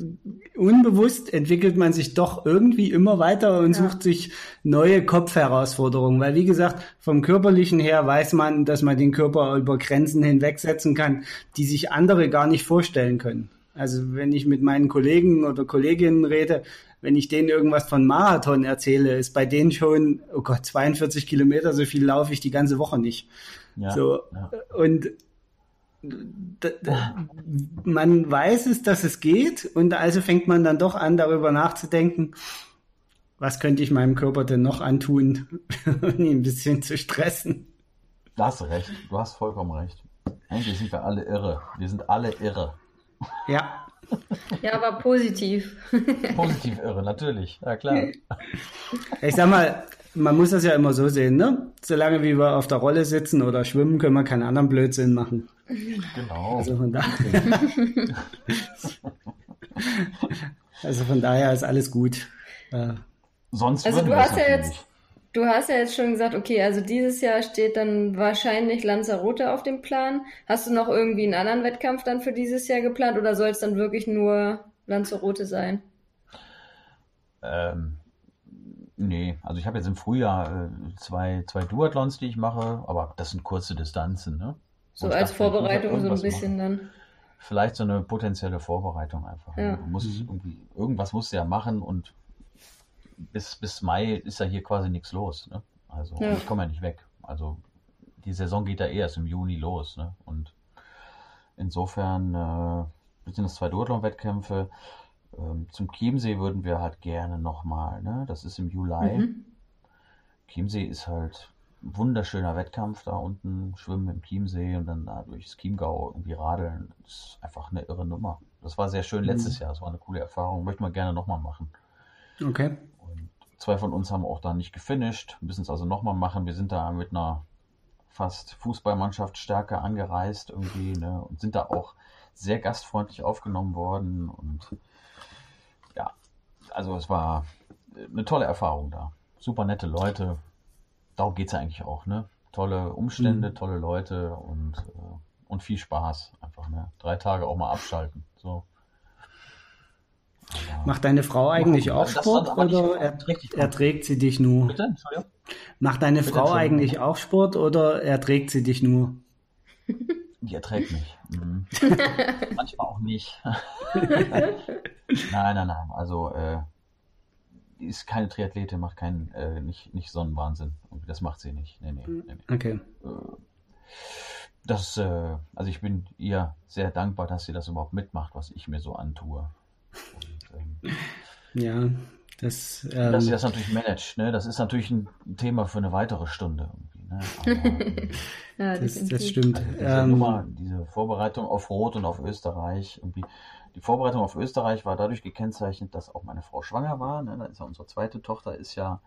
unbewusst entwickelt man sich doch irgendwie immer weiter und Ja. sucht sich neue Kopfherausforderungen. Weil wie gesagt, vom körperlichen her weiß man, dass man den Körper über Grenzen hinwegsetzen kann, die sich andere gar nicht vorstellen können. Also wenn ich mit meinen Kollegen oder Kolleginnen rede, wenn ich denen irgendwas von Marathon erzähle, ist bei denen schon, oh Gott, 42 Kilometer, so viel laufe ich die ganze Woche nicht. Ja, So, ja. und man weiß es, dass es geht und also fängt man dann doch an, darüber nachzudenken, was könnte ich meinem Körper denn noch antun, um ihn ein bisschen zu stressen. Du hast recht. Du hast vollkommen recht. Eigentlich sind wir alle irre. Wir sind alle irre. Ja, Ja, aber positiv. Positiv irre, natürlich. Ja, klar. ich sag mal, man muss das ja immer so sehen, ne? Solange wie wir auf der Rolle sitzen oder schwimmen, können wir keinen anderen Blödsinn machen. Genau. Also von daher, also von daher ist alles gut. Äh, Sonst Also du hast ja jetzt, du hast ja jetzt schon gesagt, okay, also dieses Jahr steht dann wahrscheinlich Lanzarote auf dem Plan. Hast du noch irgendwie einen anderen Wettkampf dann für dieses Jahr geplant oder soll es dann wirklich nur Lanzarote sein? Ähm, nee, also ich habe jetzt im Frühjahr äh, zwei, zwei Duathlons, die ich mache, aber das sind kurze Distanzen, ne? So als dachte, ja Vorbereitung so ein bisschen machen. dann. Vielleicht so eine potenzielle Vorbereitung einfach. ne? Ja. Du musst irgendwie, irgendwas musst du ja machen und bis, bis Mai ist ja hier quasi nichts los, ne? Also Ja. ich komme ja nicht weg. Also die Saison geht ja erst im Juni los, ne? Und insofern äh, sind es zwei Duathlon-Wettkämpfe. Ähm, zum Chiemsee würden wir halt gerne nochmal, ne? Das ist im Juli. Mhm. Chiemsee ist halt ein wunderschöner Wettkampf da unten, schwimmen im Chiemsee und dann da durchs Chiemgau irgendwie radeln. Das ist einfach eine irre Nummer. Das war sehr schön letztes Jahr, das war eine coole Erfahrung, möchte man gerne nochmal machen. okay. Zwei von uns haben auch da nicht gefinisht, müssen es also nochmal machen. Wir sind da mit einer fast Fußballmannschaft stärker angereist irgendwie ne? und sind da auch sehr gastfreundlich aufgenommen worden und ja, also es war eine tolle Erfahrung da. Super nette Leute. Darum geht es ja eigentlich auch, ne? Tolle Umstände, Mhm. tolle Leute und, äh, und viel Spaß einfach, ne? Drei Tage auch mal abschalten. So. Macht deine Frau eigentlich auch Sport oder er, erträgt sie dich nur? Bitte? Entschuldigung? Macht deine Bitte, Frau eigentlich auch Sport oder erträgt sie dich nur? Die erträgt mich. Mhm. Manchmal auch nicht. nein, nein, nein. Also, äh, die ist keine Triathletin, macht keinen, äh, nicht, nicht so einen Wahnsinn. Irgendwie, Das macht sie nicht. Nee, nee, nee, nee. Okay. Das, äh, also ich bin ihr sehr dankbar, dass sie das überhaupt mitmacht, was ich mir so antue. Und, Ja, das, ähm, dass sie das natürlich managt, ne? Das ist natürlich ein Thema für eine weitere Stunde irgendwie, ne? Aber, ähm, Ja, das, das stimmt. Also diese Ähm, Nummer, diese Vorbereitung auf Rot und auf Österreich, irgendwie, die Vorbereitung auf Österreich war dadurch gekennzeichnet, dass auch meine Frau schwanger war. Ne? Da ist ja unsere zweite Tochter ist ja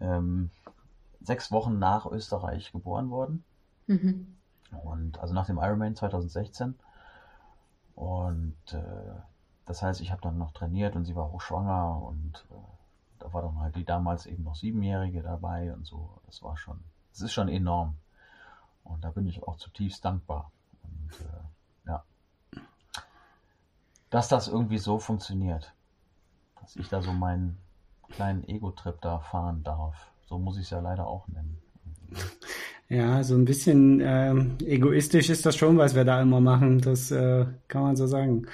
ähm, sechs Wochen nach Österreich geboren worden. Mhm. Und also nach dem Ironman 2016. Und äh, das heißt, ich habe dann noch trainiert und sie war hochschwanger und äh, da war dann halt die damals eben noch Siebenjährige dabei und so. Das war schon, das ist schon enorm. Und da bin ich auch zutiefst dankbar. Und äh, ja, dass das irgendwie so funktioniert, dass ich da so meinen kleinen Ego-Trip da fahren darf. So muss ich es ja leider auch nennen. Ja, so ein bisschen äh, egoistisch ist das schon, was wir da immer machen. Das äh, kann man so sagen.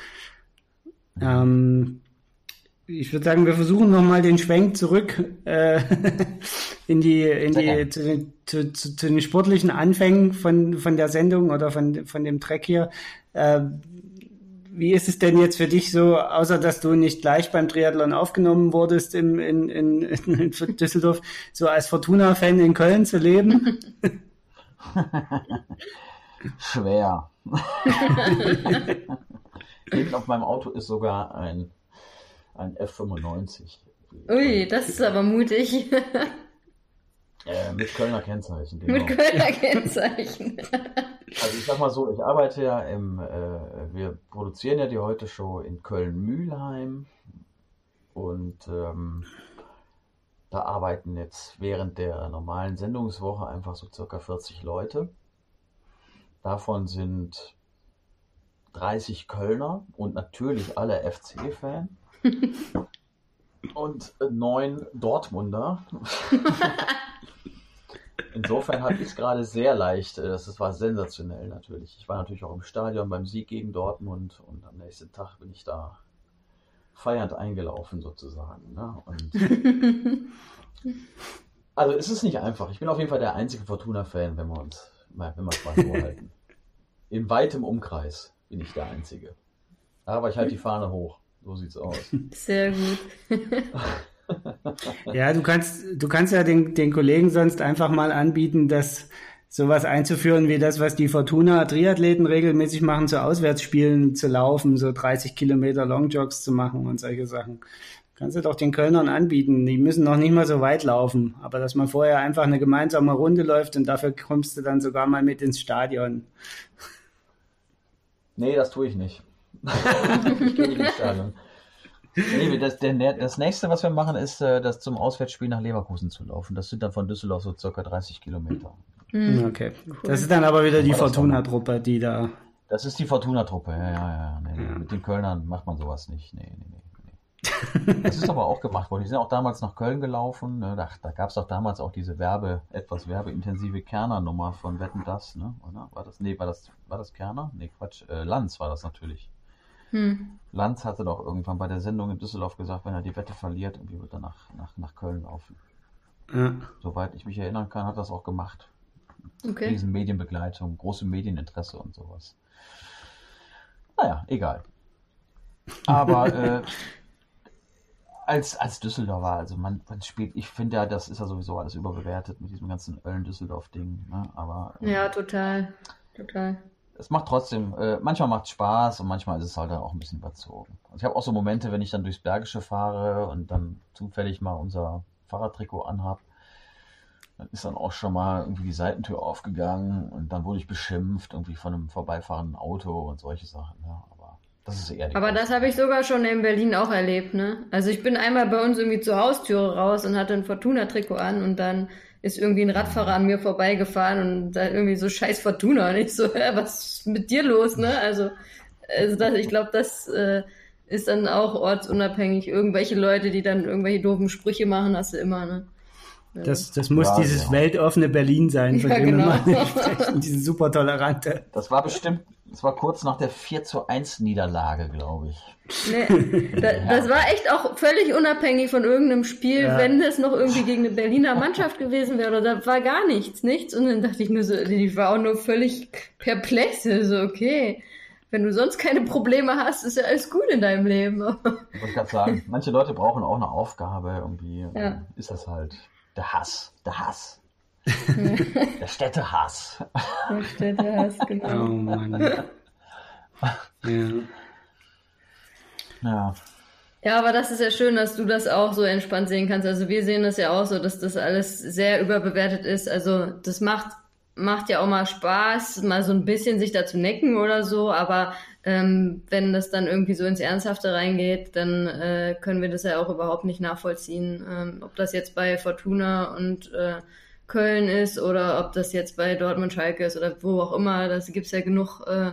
Ähm, ich würde sagen, wir versuchen nochmal den Schwenk zurück äh, in die, in die zu, den, zu, zu, zu, den sportlichen Anfängen von, von der Sendung oder von, von dem Track hier. Äh, wie ist es denn jetzt für dich so, außer dass du nicht gleich beim Triathlon aufgenommen wurdest im, in, in, in Düsseldorf, so als Fortuna-Fan in Köln zu leben? Schwer. Hinten auf meinem Auto ist sogar ein, ein F95. Ui, das ist aber mutig. Äh, mit Kölner Kennzeichen, genau. Mit Kölner Kennzeichen. Also ich sag mal so, ich arbeite ja im, äh, wir produzieren ja die Heute-Show in Köln-Mühlheim und ähm, da arbeiten jetzt während der normalen Sendungswoche einfach so circa 40 Leute. Davon sind 30 Kölner und natürlich alle FC-Fan. und neun Dortmunder. Insofern hatte ich es gerade sehr leicht. Äh, das war sensationell natürlich. Ich war natürlich auch im Stadion beim Sieg gegen Dortmund und am nächsten Tag bin ich da feiernd eingelaufen sozusagen. Ne? Also es ist nicht einfach. Ich bin auf jeden Fall der einzige Fortuna-Fan, wenn wir uns, wenn wir es mal so halten. In weitem Umkreis bin ich der Einzige. Aber ich halte die Fahne hoch. So sieht's aus. Sehr gut. ja, du kannst, du kannst ja den, den Kollegen sonst einfach mal anbieten, dass sowas einzuführen wie das, was die Fortuna Triathleten regelmäßig machen, zu Auswärtsspielen zu laufen, so 30 Kilometer Longjogs zu machen und solche Sachen. Kannst du doch den Kölnern anbieten. Die müssen noch nicht mal so weit laufen, aber dass man vorher einfach eine gemeinsame Runde läuft und dafür kommst du dann sogar mal mit ins Stadion. Nee, das tue ich nicht. ich gehe nicht ins Stadion. Nee, das, der, das nächste, was wir machen, ist, äh, das zum Auswärtsspiel nach Leverkusen zu laufen. Das sind dann von Düsseldorf so circa 30 Kilometer. Mhm. Okay. Cool. Das ist dann aber wieder die Fortuna-Truppe, die da. Das ist die Fortuna-Truppe, ja, ja, ja. Nee, ja. Mit den Kölnern macht man sowas nicht. Nee, nee, nee. Das ist aber auch gemacht worden. Die sind auch damals nach Köln gelaufen. Ne? Da, da gab es doch damals auch diese Werbe, etwas werbeintensive Kerner-Nummer von Wetten das, ne? Oder? War das, nee, war das, war das Kerner? Nee, Quatsch, äh, Lanz war das natürlich. Hm. Lanz hatte doch irgendwann bei der Sendung in Düsseldorf gesagt, wenn er die Wette verliert, irgendwie wird er nach, nach, nach Köln laufen. Ja. Soweit ich mich erinnern kann, hat er das auch gemacht. Okay. Riesen Medienbegleitung, große Medieninteresse und sowas. Naja, egal. Aber äh, als, als Düsseldorfer, also man, man spielt, ich finde ja, das ist ja sowieso alles überbewertet mit diesem ganzen Ölln-Düsseldorf-Ding. Ne? Aber, ähm, ja, total. Total es macht trotzdem, äh, manchmal macht es Spaß und manchmal ist es halt auch ein bisschen überzogen. Also ich habe auch so Momente, wenn ich dann durchs Bergische fahre und dann zufällig mal unser Fahrradtrikot anhab, dann ist dann auch schon mal irgendwie die Seitentür aufgegangen und dann wurde ich beschimpft, irgendwie von einem vorbeifahrenden Auto und solche Sachen. Aber das ist eher Aber das habe ich sogar schon in Berlin auch erlebt, ne? Also ich bin einmal bei uns irgendwie zur Haustüre raus und hatte ein Fortuna-Trikot an und dann ist irgendwie ein Radfahrer an mir vorbeigefahren und da irgendwie so scheiß Fortuna. Und ich so, was ist mit dir los, ne? Also, also das, ich glaube, das äh, ist dann auch ortsunabhängig. Irgendwelche Leute, die dann irgendwelche doofen Sprüche machen, hast du immer, ne? Das, das muss ja, dieses ja. weltoffene Berlin sein, von ja, dem genau. wir sprechen, diese super tolerante. Das war bestimmt, das war kurz nach der 4 zu 1 Niederlage, glaube ich. Nee, da, das war echt auch völlig unabhängig von irgendeinem Spiel, ja. wenn es noch irgendwie gegen eine Berliner Mannschaft gewesen wäre, da war gar nichts, nichts. Und dann dachte ich nur so, die war auch nur völlig perplex. So, okay, wenn du sonst keine Probleme hast, ist ja alles gut in deinem Leben. Ich wollte gerade sagen, manche Leute brauchen auch eine Aufgabe irgendwie. Ja. Ist das halt der Hass, der Hass. der Städtehass. Der Städtehass, genau. Oh Mann. ja. Ja. Ja, aber das ist ja schön, dass du das auch so entspannt sehen kannst. Also wir sehen das ja auch so, dass das alles sehr überbewertet ist. Also das macht macht ja auch mal Spaß, mal so ein bisschen sich da zu necken oder so, aber ähm, wenn das dann irgendwie so ins Ernsthafte reingeht, dann äh, können wir das ja auch überhaupt nicht nachvollziehen, ähm, ob das jetzt bei Fortuna und äh, Köln ist oder ob das jetzt bei Dortmund Schalke ist oder wo auch immer. Da gibt es ja genug äh,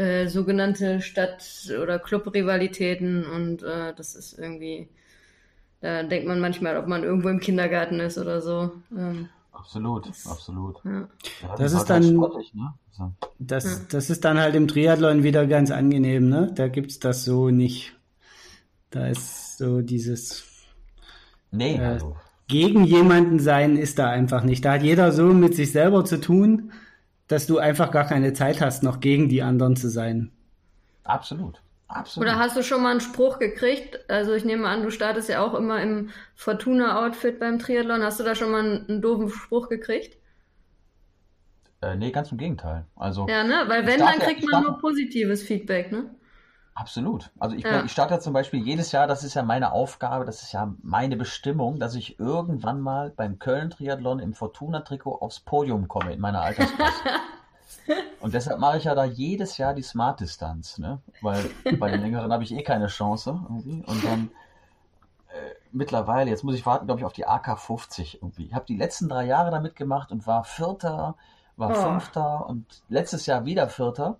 äh, sogenannte Stadt- oder Club-Rivalitäten und äh, das ist irgendwie, da denkt man manchmal, ob man irgendwo im Kindergarten ist oder so. Ähm, absolut, das, absolut. Ja. Ja, das, ist dann, sportlich, ne? so. das, ja. das ist dann halt im Triathlon wieder ganz angenehm, ne? Da gibt's das so nicht. Da ist so dieses. Nee, äh, also. Gegen jemanden sein ist da einfach nicht. Da hat jeder so mit sich selber zu tun dass du einfach gar keine Zeit hast, noch gegen die anderen zu sein. Absolut. Absolut. Oder hast du schon mal einen Spruch gekriegt? Also ich nehme an, du startest ja auch immer im Fortuna-Outfit beim Triathlon. Hast du da schon mal einen, einen doofen Spruch gekriegt? Äh, nee, ganz im Gegenteil. Also, ja, ne? Weil wenn, dann kriegt man nur positives Feedback, ne? Absolut. Also ich, ja. ich starte ja zum Beispiel jedes Jahr, das ist ja meine Aufgabe, das ist ja meine Bestimmung, dass ich irgendwann mal beim Köln-Triathlon im Fortuna-Trikot aufs Podium komme in meiner Altersklasse. Und deshalb mache ich ja da jedes Jahr die Smart-Distanz, ne? Weil bei den längeren habe ich eh keine Chance irgendwie. Und dann äh, mittlerweile, jetzt muss ich warten, glaube ich, auf die AK-50 irgendwie. Ich habe die letzten drei Jahre damit gemacht und war Vierter, war oh. Fünfter und letztes Jahr wieder Vierter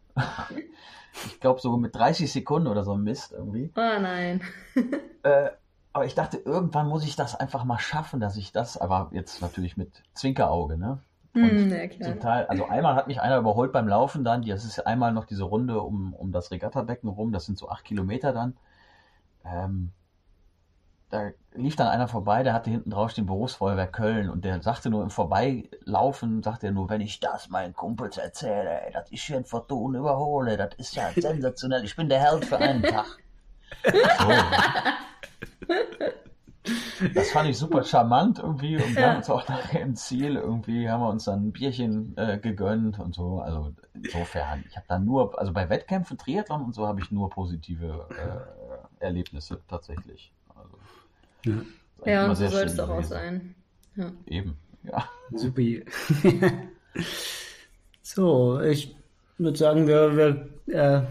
ich glaube so mit 30 Sekunden oder so ein Mist irgendwie. Oh nein. äh, aber ich dachte, irgendwann muss ich das einfach mal schaffen, dass ich das, aber jetzt natürlich mit Zwinkerauge, ne? Und ja, klar. Zum Teil, also einmal hat mich einer überholt beim Laufen dann, das ist einmal noch diese Runde um, um das Regattabecken rum, das sind so acht Kilometer dann. Ähm, da lief dann einer vorbei, der hatte hinten drauf den Berufsfeuerwehr Köln und der sagte nur im Vorbeilaufen, sagte er nur, wenn ich das meinen Kumpels erzähle, ey, das ist hier ein Fortun überhole, das ist ja sensationell, ich bin der Held für einen Tag. So. Das fand ich super charmant irgendwie und wir haben uns auch nachher im Ziel irgendwie, haben wir uns dann ein Bierchen äh, gegönnt und so, also insofern, ich habe da nur, also bei Wettkämpfen, Triathlon und so habe ich nur positive äh, Erlebnisse tatsächlich. Ja, ja und so soll es doch auch sein. Ja. Eben, ja. Super. so, ich würde sagen, wir, wir, äh,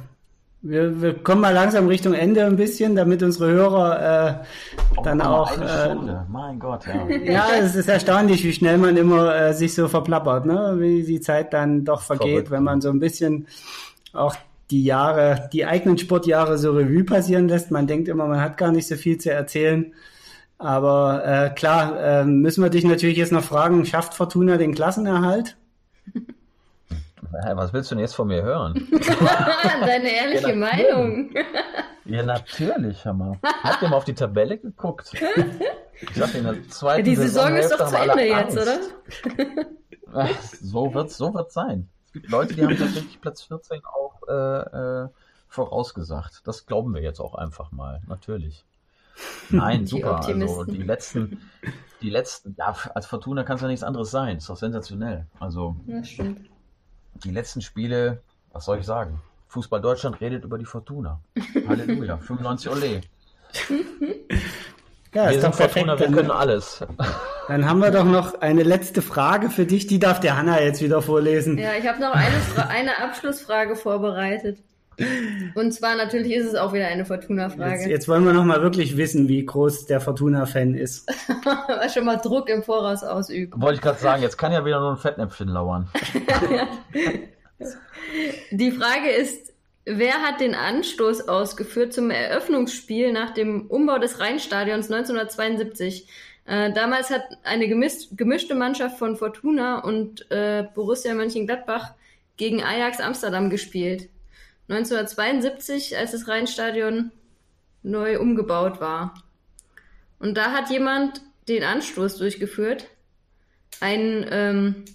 wir, wir kommen mal langsam Richtung Ende ein bisschen, damit unsere Hörer äh, oh, dann auch. Eine äh, Stunde. mein Gott, ja. ja, es ist erstaunlich, wie schnell man immer äh, sich so verplappert, ne? wie die Zeit dann doch vergeht, Verrückt. wenn man so ein bisschen auch die Jahre, die eigenen Sportjahre so Revue passieren lässt. Man denkt immer, man hat gar nicht so viel zu erzählen. Aber äh, klar, äh, müssen wir dich natürlich jetzt noch fragen, schafft Fortuna den Klassenerhalt? Was willst du denn jetzt von mir hören? Deine ehrliche ja, Meinung. ja, natürlich, Hammer. Habt ihr mal auf die Tabelle geguckt? Ich sag in der zweiten ja, Die Saison, Saison ist doch zu Ende jetzt, oder? Ach, so wird's, so wird's sein. Es gibt Leute, die haben tatsächlich Platz 14 auch äh, äh, vorausgesagt. Das glauben wir jetzt auch einfach mal, natürlich. Nein, super. Also die letzten, die letzten, ja, als Fortuna kann es ja nichts anderes sein. Ist doch sensationell. Also ja, stimmt. Die letzten Spiele, was soll ich sagen? Fußball Deutschland redet über die Fortuna. Halleluja, 95 Ole. Ja, wir sind Fortuna, wir können alles. Dann haben wir doch noch eine letzte Frage für dich, die darf der Hanna jetzt wieder vorlesen. Ja, ich habe noch eine, eine Abschlussfrage vorbereitet. Und zwar natürlich ist es auch wieder eine Fortuna-Frage. Jetzt, jetzt, wollen wir noch mal wirklich wissen, wie groß der Fortuna-Fan ist. Schon mal Druck im Voraus ausüben. Wollte ich gerade sagen, jetzt kann ja wieder nur ein Fettnäpfchen lauern. Die Frage ist, wer hat den Anstoß ausgeführt zum Eröffnungsspiel nach dem Umbau des Rheinstadions 1972? Äh, damals hat eine gemischte Mannschaft von Fortuna und äh, Borussia Mönchengladbach gegen Ajax Amsterdam gespielt. 1972, als das Rheinstadion neu umgebaut war. Und da hat jemand den Anstoß durchgeführt. Ein, ähm,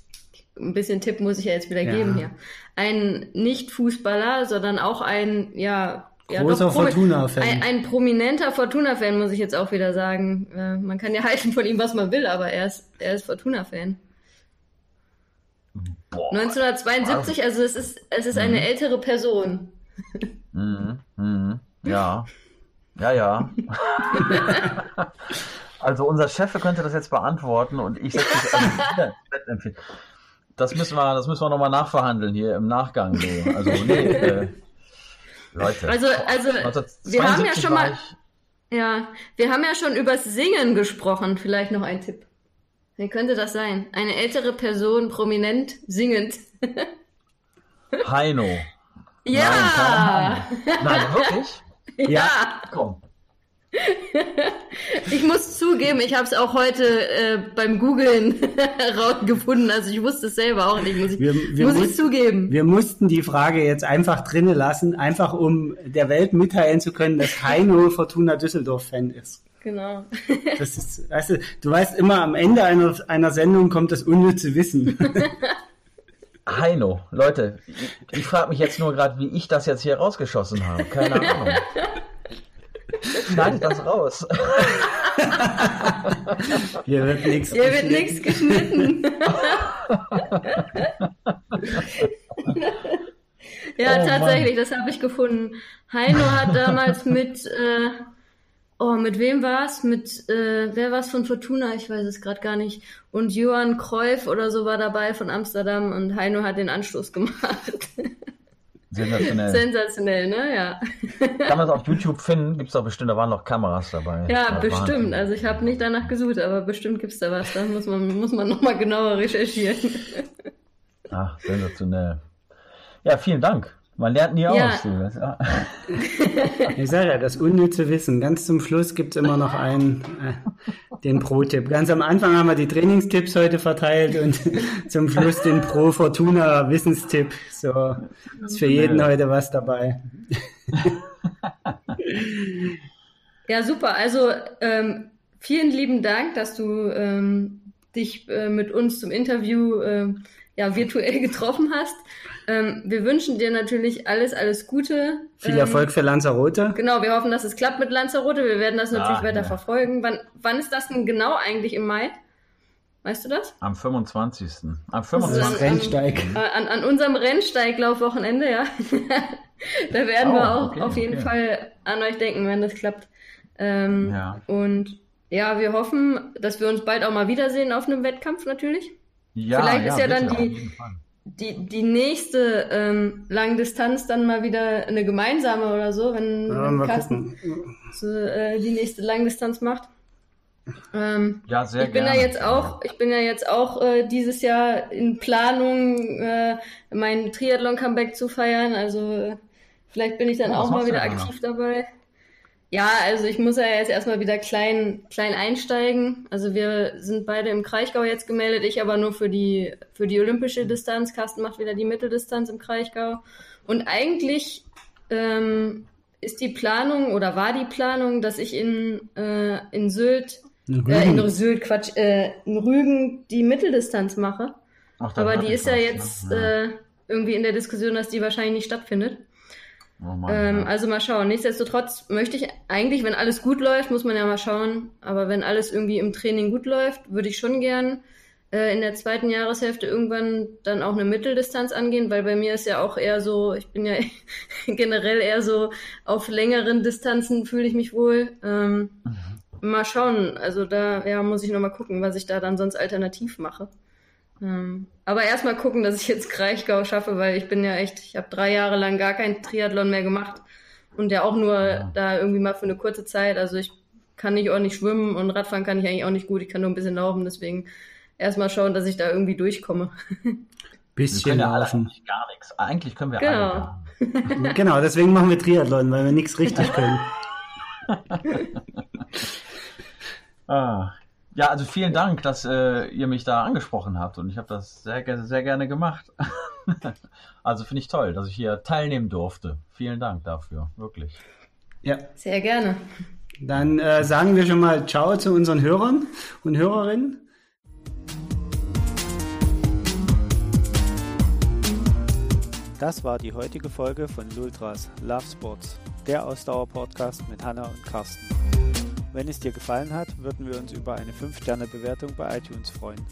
ein bisschen Tipp muss ich ja jetzt wieder ja. geben hier. Ein Nicht-Fußballer, sondern auch ein, ja, ja Großer Fortuna-Fan. Ein, ein, prominenter Fortuna-Fan, muss ich jetzt auch wieder sagen. Äh, man kann ja halten von ihm, was man will, aber er ist, er ist Fortuna-Fan. Boah, 1972, also es ist, es ist eine mhm. ältere Person. Mhm, mhm, ja. Ja, ja. also unser Chef könnte das jetzt beantworten und ich setze mich an Das müssen wir, das müssen wir nochmal nachverhandeln hier im Nachgang. So. Also, nee, äh, Leute. Also, also wir haben ja schon mal, ja, wir haben ja schon übers Singen gesprochen. Vielleicht noch ein Tipp. Wer könnte das sein? Eine ältere Person, prominent, singend. Heino. Ja! Nein, Nein, wirklich? Ja! Komm. Ich muss zugeben, ich habe es auch heute äh, beim Googlen rausgefunden. Also ich wusste es selber auch nicht, muss ich, Wir- wir muss ich muss- zugeben. Wir mussten die Frage jetzt einfach drinnen lassen, einfach um der Welt mitteilen zu können, dass Heino Fortuna Düsseldorf-Fan ist. Genau. Das ist, weißt du, du weißt immer, am Ende einer, einer Sendung kommt das unnütze Wissen. Heino, Leute, ich, ich frage mich jetzt nur gerade, wie ich das jetzt hier rausgeschossen habe. Keine Ahnung. Schneidet das raus. Hier wird nichts. Hier wird nichts geschnitten. ja, Oh, tatsächlich, das habe ich gefunden. Heino hat damals mit, äh, oh, mit wem war's? Mit, äh, wer war's von Fortuna? Ich weiß es gerade gar nicht. Und Johann Cruyff oder so war dabei von Amsterdam und Heino hat den Anstoß gemacht. Sensationell. Sensationell, ne? Ja. Kann man es auf YouTube finden? Gibt es doch bestimmt, da waren noch Kameras dabei. Ja, bestimmt. Wahnsinn. Also ich habe nicht danach gesucht, aber bestimmt gibt's da was. Da muss man, muss man nochmal genauer recherchieren. Ach, sensationell. Ja, vielen Dank. Man lernt nie Ja. aus. Ich sage ja, das unnütze Wissen. Ganz zum Schluss gibt's immer noch einen, äh, den Pro-Tipp. Ganz am Anfang haben wir die Trainingstipps heute verteilt und zum Schluss den Pro-Fortuna-Wissenstipp. So, ist für jeden heute was dabei. Ja, super. Also ähm, vielen lieben Dank, dass du ähm, dich äh, mit uns zum Interview ähm, ja, virtuell getroffen hast. Ähm, wir wünschen dir natürlich alles, alles Gute. Viel Ähm, Erfolg für Lanzarote. Genau, wir hoffen, dass es klappt mit Lanzarote. Wir werden das natürlich Ah, weiter ja. verfolgen. Wann, wann ist das denn genau eigentlich im Mai? Weißt du das? Am 25. Am Das ist 25. Das Rennsteig. An, an, an unserem Rennsteiglaufwochenende, ja. da werden Oh, wir auch okay, auf jeden okay. Fall an euch denken, wenn das klappt. Ähm, Ja. Und ja, wir hoffen, dass wir uns bald auch mal wiedersehen auf einem Wettkampf natürlich. Ja, Vielleicht ist ja dann bitte, die- auf jeden Fall. Die, die nächste ähm, Langdistanz dann mal wieder eine gemeinsame oder so, wenn, Ja, wenn Carsten so, äh, die nächste Langdistanz macht. Ähm, Ja, sehr ich bin gerne. ja jetzt auch, ich bin ja jetzt auch äh, dieses Jahr in Planung, äh, mein Triathlon-Comeback zu feiern. Also äh, vielleicht bin ich dann Oh, was auch mal wieder aktiv dabei. Ja, also ich muss ja jetzt erstmal wieder klein, klein einsteigen. Also wir sind beide im Kraichgau jetzt gemeldet, ich aber nur für die, für die olympische Distanz. Carsten macht wieder die Mitteldistanz im Kraichgau. Und eigentlich ähm, ist die Planung oder war die Planung, dass ich in, äh, in Sylt äh, in Sylt, Quatsch, äh, in Rügen die Mitteldistanz mache. Ach, Aber die ist ja was, jetzt ne? äh, irgendwie in der Diskussion, dass die wahrscheinlich nicht stattfindet. Oh Mann, Ähm, ja. also mal schauen. Nichtsdestotrotz möchte ich eigentlich, wenn alles gut läuft, muss man ja mal schauen. Aber wenn alles irgendwie im Training gut läuft, würde ich schon gern äh, in der zweiten Jahreshälfte irgendwann dann auch eine Mitteldistanz angehen, weil bei mir ist ja auch eher so, ich bin ja generell eher so auf längeren Distanzen fühle ich mich wohl. Ähm, Mal schauen. Also da ja, muss ich noch mal gucken, was ich da dann sonst alternativ mache. Ähm, aber erstmal gucken, dass ich jetzt Kraichgau schaffe, weil ich bin ja echt, ich habe drei Jahre lang gar kein Triathlon mehr gemacht und ja auch nur da irgendwie mal für eine kurze Zeit. Also ich kann nicht ordentlich schwimmen und Radfahren kann ich eigentlich auch nicht gut. Ich kann nur ein bisschen laufen, deswegen erstmal schauen, dass ich da irgendwie durchkomme. Bisschen ja laufen. eigentlich gar nichts. Eigentlich können wir Genau. alle. Genau, deswegen machen wir Triathlon, weil wir nichts richtig können. Ah. Ja, also vielen Dank, dass äh, ihr mich da angesprochen habt und ich habe das sehr, sehr gerne gemacht. also finde ich toll, dass ich hier teilnehmen durfte. Vielen Dank dafür, wirklich. Ja, Sehr gerne. dann äh, sagen wir schon mal Ciao zu unseren Hörern und Hörerinnen. Das war die heutige Folge von Lultras Love Sports, der Ausdauer-Podcast mit Hanna und Carsten. Wenn es dir gefallen hat, würden wir uns über eine 5-Sterne-Bewertung bei iTunes freuen.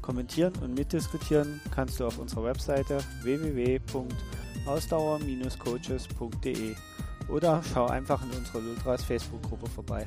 Kommentieren und mitdiskutieren kannst du auf unserer Webseite www.ausdauer-coaches.de oder schau einfach in unserer Lultras Facebook-Gruppe vorbei.